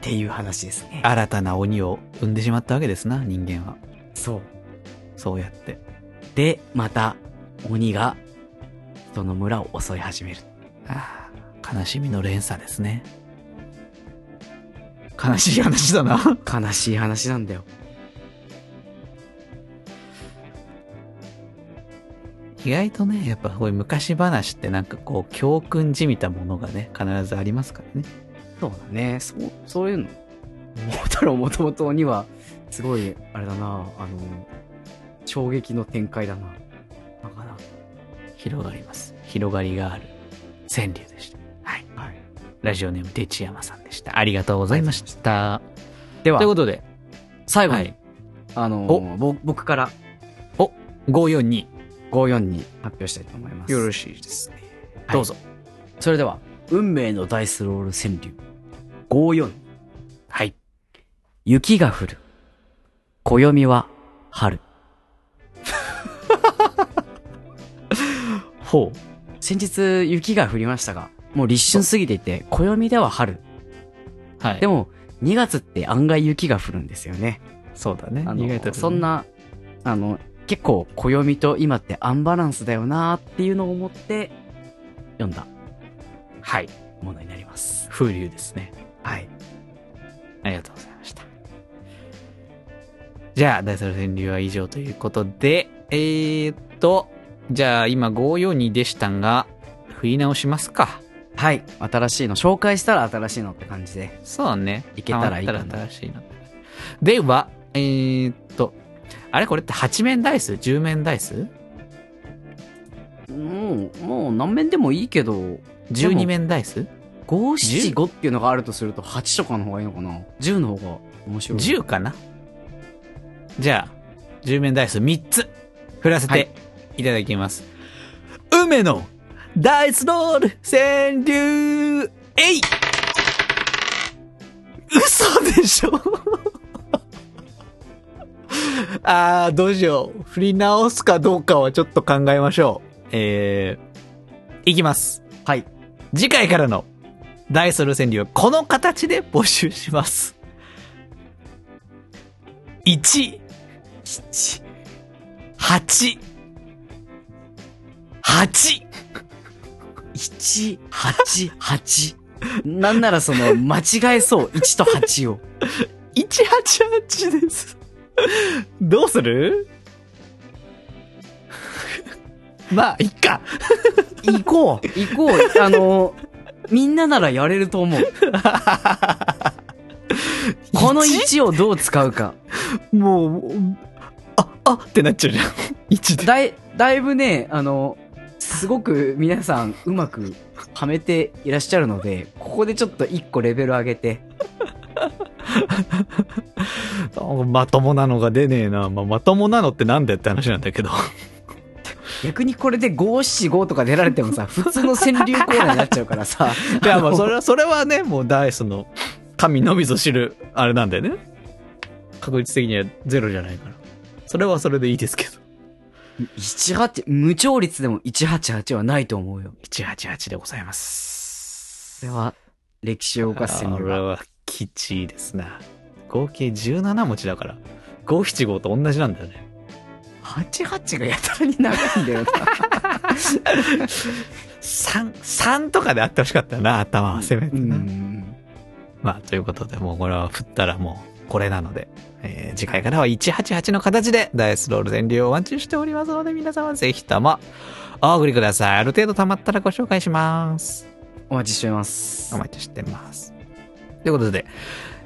ていう話ですね。新たな鬼を生んでしまったわけですな、人間は。そう。そうやって。で、また、鬼が、その村を襲い始める。あー悲しみの連鎖ですね。悲しい話だな。悲しい話なんだよ。意外とね、やっぱこういう昔話ってなんかこう、教訓じみたものがね、必ずありますからね。そうだね。そう、そういうの。桃太郎もともと鬼は、すごい、あれだな、あの、衝撃の展開だな。なんかな。広がります。広がりがある川柳でした。はい。はい。ラジオネーム、デチヤマさんでした。ありがとうございました。ではという、ことで、最後に、はいあのおぼ僕から、お542。54に発表したいと思います。よろしいですね。はいどうぞ。それでは、運命のダイスロール川柳。54。はい。雪が降る。暦は春。ほう。先日雪が降りましたが、もう立春過ぎていて、暦では春。はい。でも、2月って案外雪が降るんですよね。そうだね。あ意外との、そん。な、あの、結構暦と今ってアンバランスだよなーっていうのを思って読んだはい。ものになります。風流ですね。はい。ありがとうございました。じゃあ、大猿川柳は以上ということで、えーっと、じゃあ今542でしたが、振り直しますか。はい。新しいの、紹介したら新しいのって感じで。そうね。いけたらいいたら新しいの。では、えーっと、あれこれって8面ダイス ?10 面ダイスもう、もう何面でもいいけど、?12 面ダイス5、7、5っていうのがあるとすると8とかの方がいいのかな ?10 の方が面白い。10かな？じゃあ、10面ダイス3つ振らせはいていただきます。梅のダイスロール川柳えい嘘でしょ？あー、どうしよう。振り直すかどうかはちょっと考えましょう。えー、いきます。はい。次回からのダイソル川柳はこの形で募集します。1、7、8、8、1、8、8。なんならその、間違えそう。1と8を。188です。どうする？まあ、いっか。行こう行こうあの、みんなならやれると思う。この1をどう使うか。もう、あ、あってなっちゃうじゃん。1で。だい、だいぶね、あの、すごく皆さんうまくはめていらっしゃるので、ここでちょっと1個レベル上げて、まともなのが出ねえな。まあ、まともなのってなんだよって話なんだけど。逆にこれで5、7、5とか出られてもさ、普通の川柳コーナーになっちゃうからさ。いや、まあ、それは、それはね、もうダイスの神のみぞ知る、あれなんだよね。確率的にはゼロじゃないから。それはそれでいいですけど。18、無調率でも188はないと思うよ。188でございます。これは、歴史を動かす。これは、きちいですな。合計17文字だから、575と同じなんだよね。88がやたらに長いんだよな。3、3とかであってほしかったよな、頭はせめてうな。ん。まあ、ということで、もうこれは振ったらもう、これなので、えー次回からは188の形でダイスロール全量をお待ちしておりますので、皆様ぜひともお送りください。ある程度溜まったらご紹介します。お待ちしてますお。待ちしてます。ということで、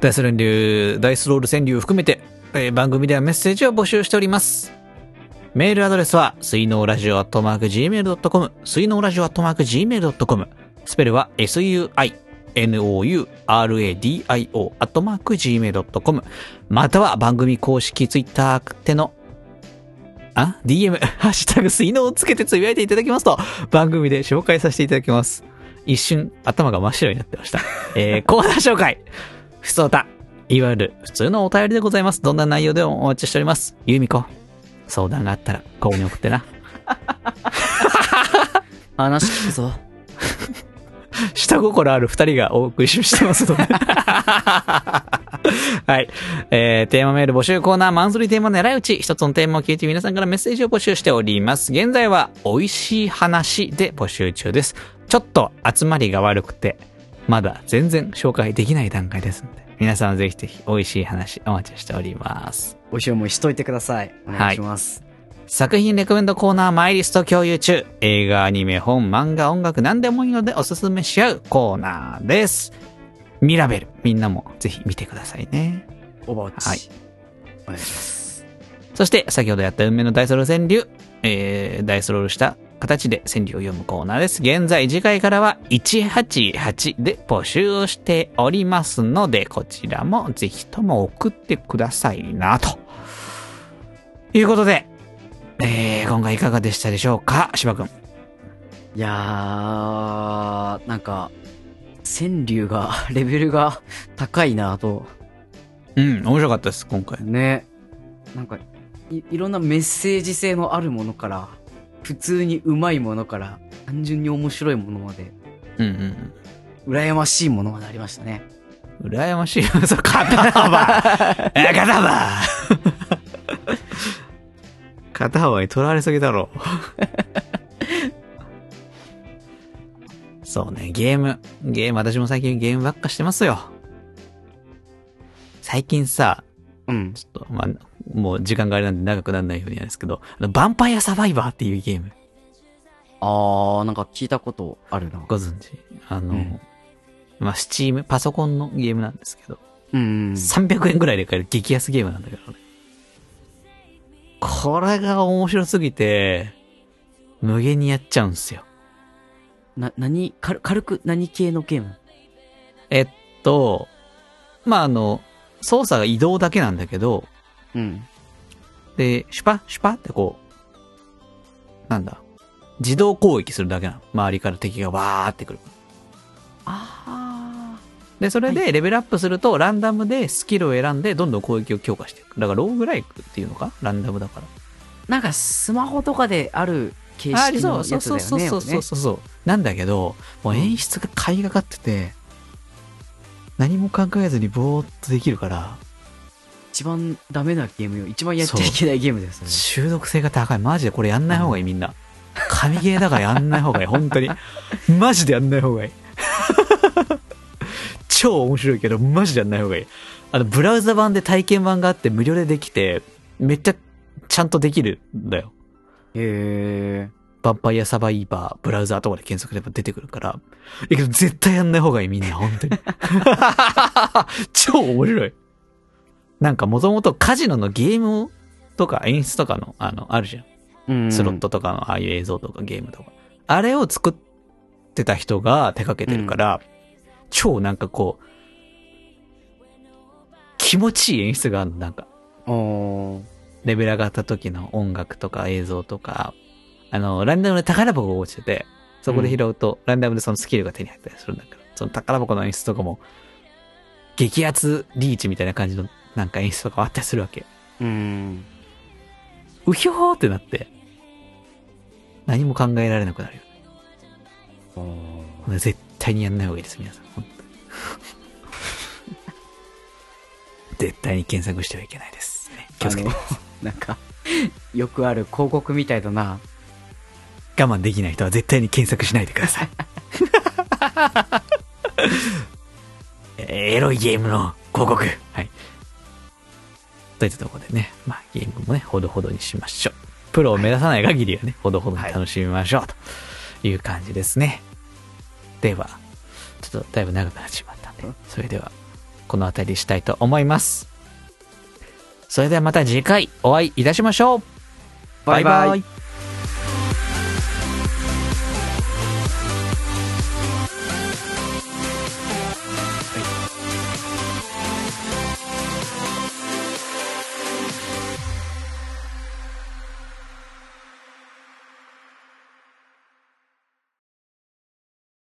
ダイスロール、ダイスロール川柳を含めて、えー番組ではメッセージを募集しております。メールアドレスは、水のラジオアットマーク Gmail.com、水のラジオアットマーク Gmail.com、スペルは sui, nouradio アットマーク Gmail.com、または番組公式ツイッターでのあ ?DM、ハッシュタグ水のをつけてつぶやいていただきますと、番組で紹介させていただきます。一瞬、頭が真っ白になってました。えー、コーナー紹介。ふつおた。いわゆる普通のお便りでございます。どんな内容でもお待ちしております。ゆみこ、相談があったら、ここに送ってな。話聞くぞ。下心ある二人がお送りしてますので。はい。えー、テーマメール募集コーナー、マンスリーテーマ狙い撃ち。一つのテーマを聞いて皆さんからメッセージを募集しております。現在は、美味しい話で募集中です。ちょっと集まりが悪くて、まだ全然紹介できない段階ですので、皆さんぜひぜひ美味しい話お待ちしております。おしもしといてください。お願いします。作品レコメンドコーナーマイリスト共有中。映画、アニメ、本、漫画、音楽、何でもいいのでおすすめし合うコーナーです。ミラベル。みんなもぜひ見てくださいね。オーバーウォッチ。はい。お願いします。そして、先ほどやった運命のダイスロ川柳。えー、ダイスロールした形で川柳を読むコーナーです。現在、次回からは188で募集をしておりますので、こちらもぜひとも送ってくださいな、と。いうことで、えー、今回いかがでしたでしょうか？芝くん。いやー、なんか、川柳が、レベルが高いなと。うん、面白かったです、今回。ね。なんかい、いろんなメッセージ性のあるものから、普通にうまいものから、単純に面白いものまで、うんうん羨ましいものまでありましたね。うん。羨ましい。そう、肩幅え、肩幅肩幅に取られすぎだろ。そうね、ゲーム。ゲーム、私も最近ゲームばっかしてますよ。最近さ、うん。ちょっと、まあ、もう時間があれなんで長くならないようになんですけど、あのヴァンパイアサバイバーっていうゲーム、あー、なんか聞いたことあるな。ご存知？あの、うんまあ、スチーム、パソコンのゲームなんですけど、うん。300円ぐらいで買える激安ゲームなんだけどね。これが面白すぎて、無限にやっちゃうんすよ。な、何、軽軽く何系のゲーム？えっと、まあ、あの、操作が移動だけなんだけど、うん。で、シュパシュパってこう、なんだ、自動攻撃するだけなの。周りから敵がわーってくる。あで、それはでレベルアップすると、ランダムでスキルを選んで、どんどん攻撃を強化していく。だから、ローグライクっていうのか？ランダムだから。ー。なんかスマホとかである形あ式のやつだよね。そうそうそうそうそうそう。なんだけど、もう演出が買いがかってて、何も考えずにぼーっとできるから、一番ダメなゲームよ。一番やっちゃいけないゲームですね。中毒性が高い。マジでこれやんない方がいい、みんな。神ゲーだからやんない方がいい、本当に。マジでやんない方がいい。超面白いけど、マジでやんない方がいい。あの、ブラウザ版で体験版があって無料でできて、めっちゃちゃんとできるんだよ。へヴァンパイアサバイバー、ブラウザーとかで検索すれば出てくるから。えけど絶対やんない方がいいみんな、本当に。超面白い。なんかもともとカジノのゲームとか演出とかの、あの、あるじゃん。スロットとかのああいう映像とかゲームとか。あれを作ってた人が手掛けてるから、超なんかこう、気持ちいい演出があるの、なんか。レベル上がった時の音楽とか映像とか、あの、ランダムで宝箱が落ちてて、そこで拾うと、ランダムでそのスキルが手に入ったりするんだけど、その宝箱の演出とかも、激アツリーチみたいな感じのなんか演出とかあったりするわけ。うん。うひょーってなって、何も考えられなくなるよ。おーこれ絶対にやんない方がいいです、皆さん。本当に 絶対に検索してはいけないです。ね、気をつけて。なんか、よくある広告みたいだな。我慢できない人は絶対に検索しないでください。エロいゲームの広告。はい。といったところでね、まあゲームもね、ほどほどにしましょう。プロを目指さない限りはね、ほどほどに楽しみましょう。という感じですね。では、ちょっとだいぶ長くなってしまったんで、それでは、この辺りにしたいと思います。それではまた次回お会いいたしましょう。バイバイ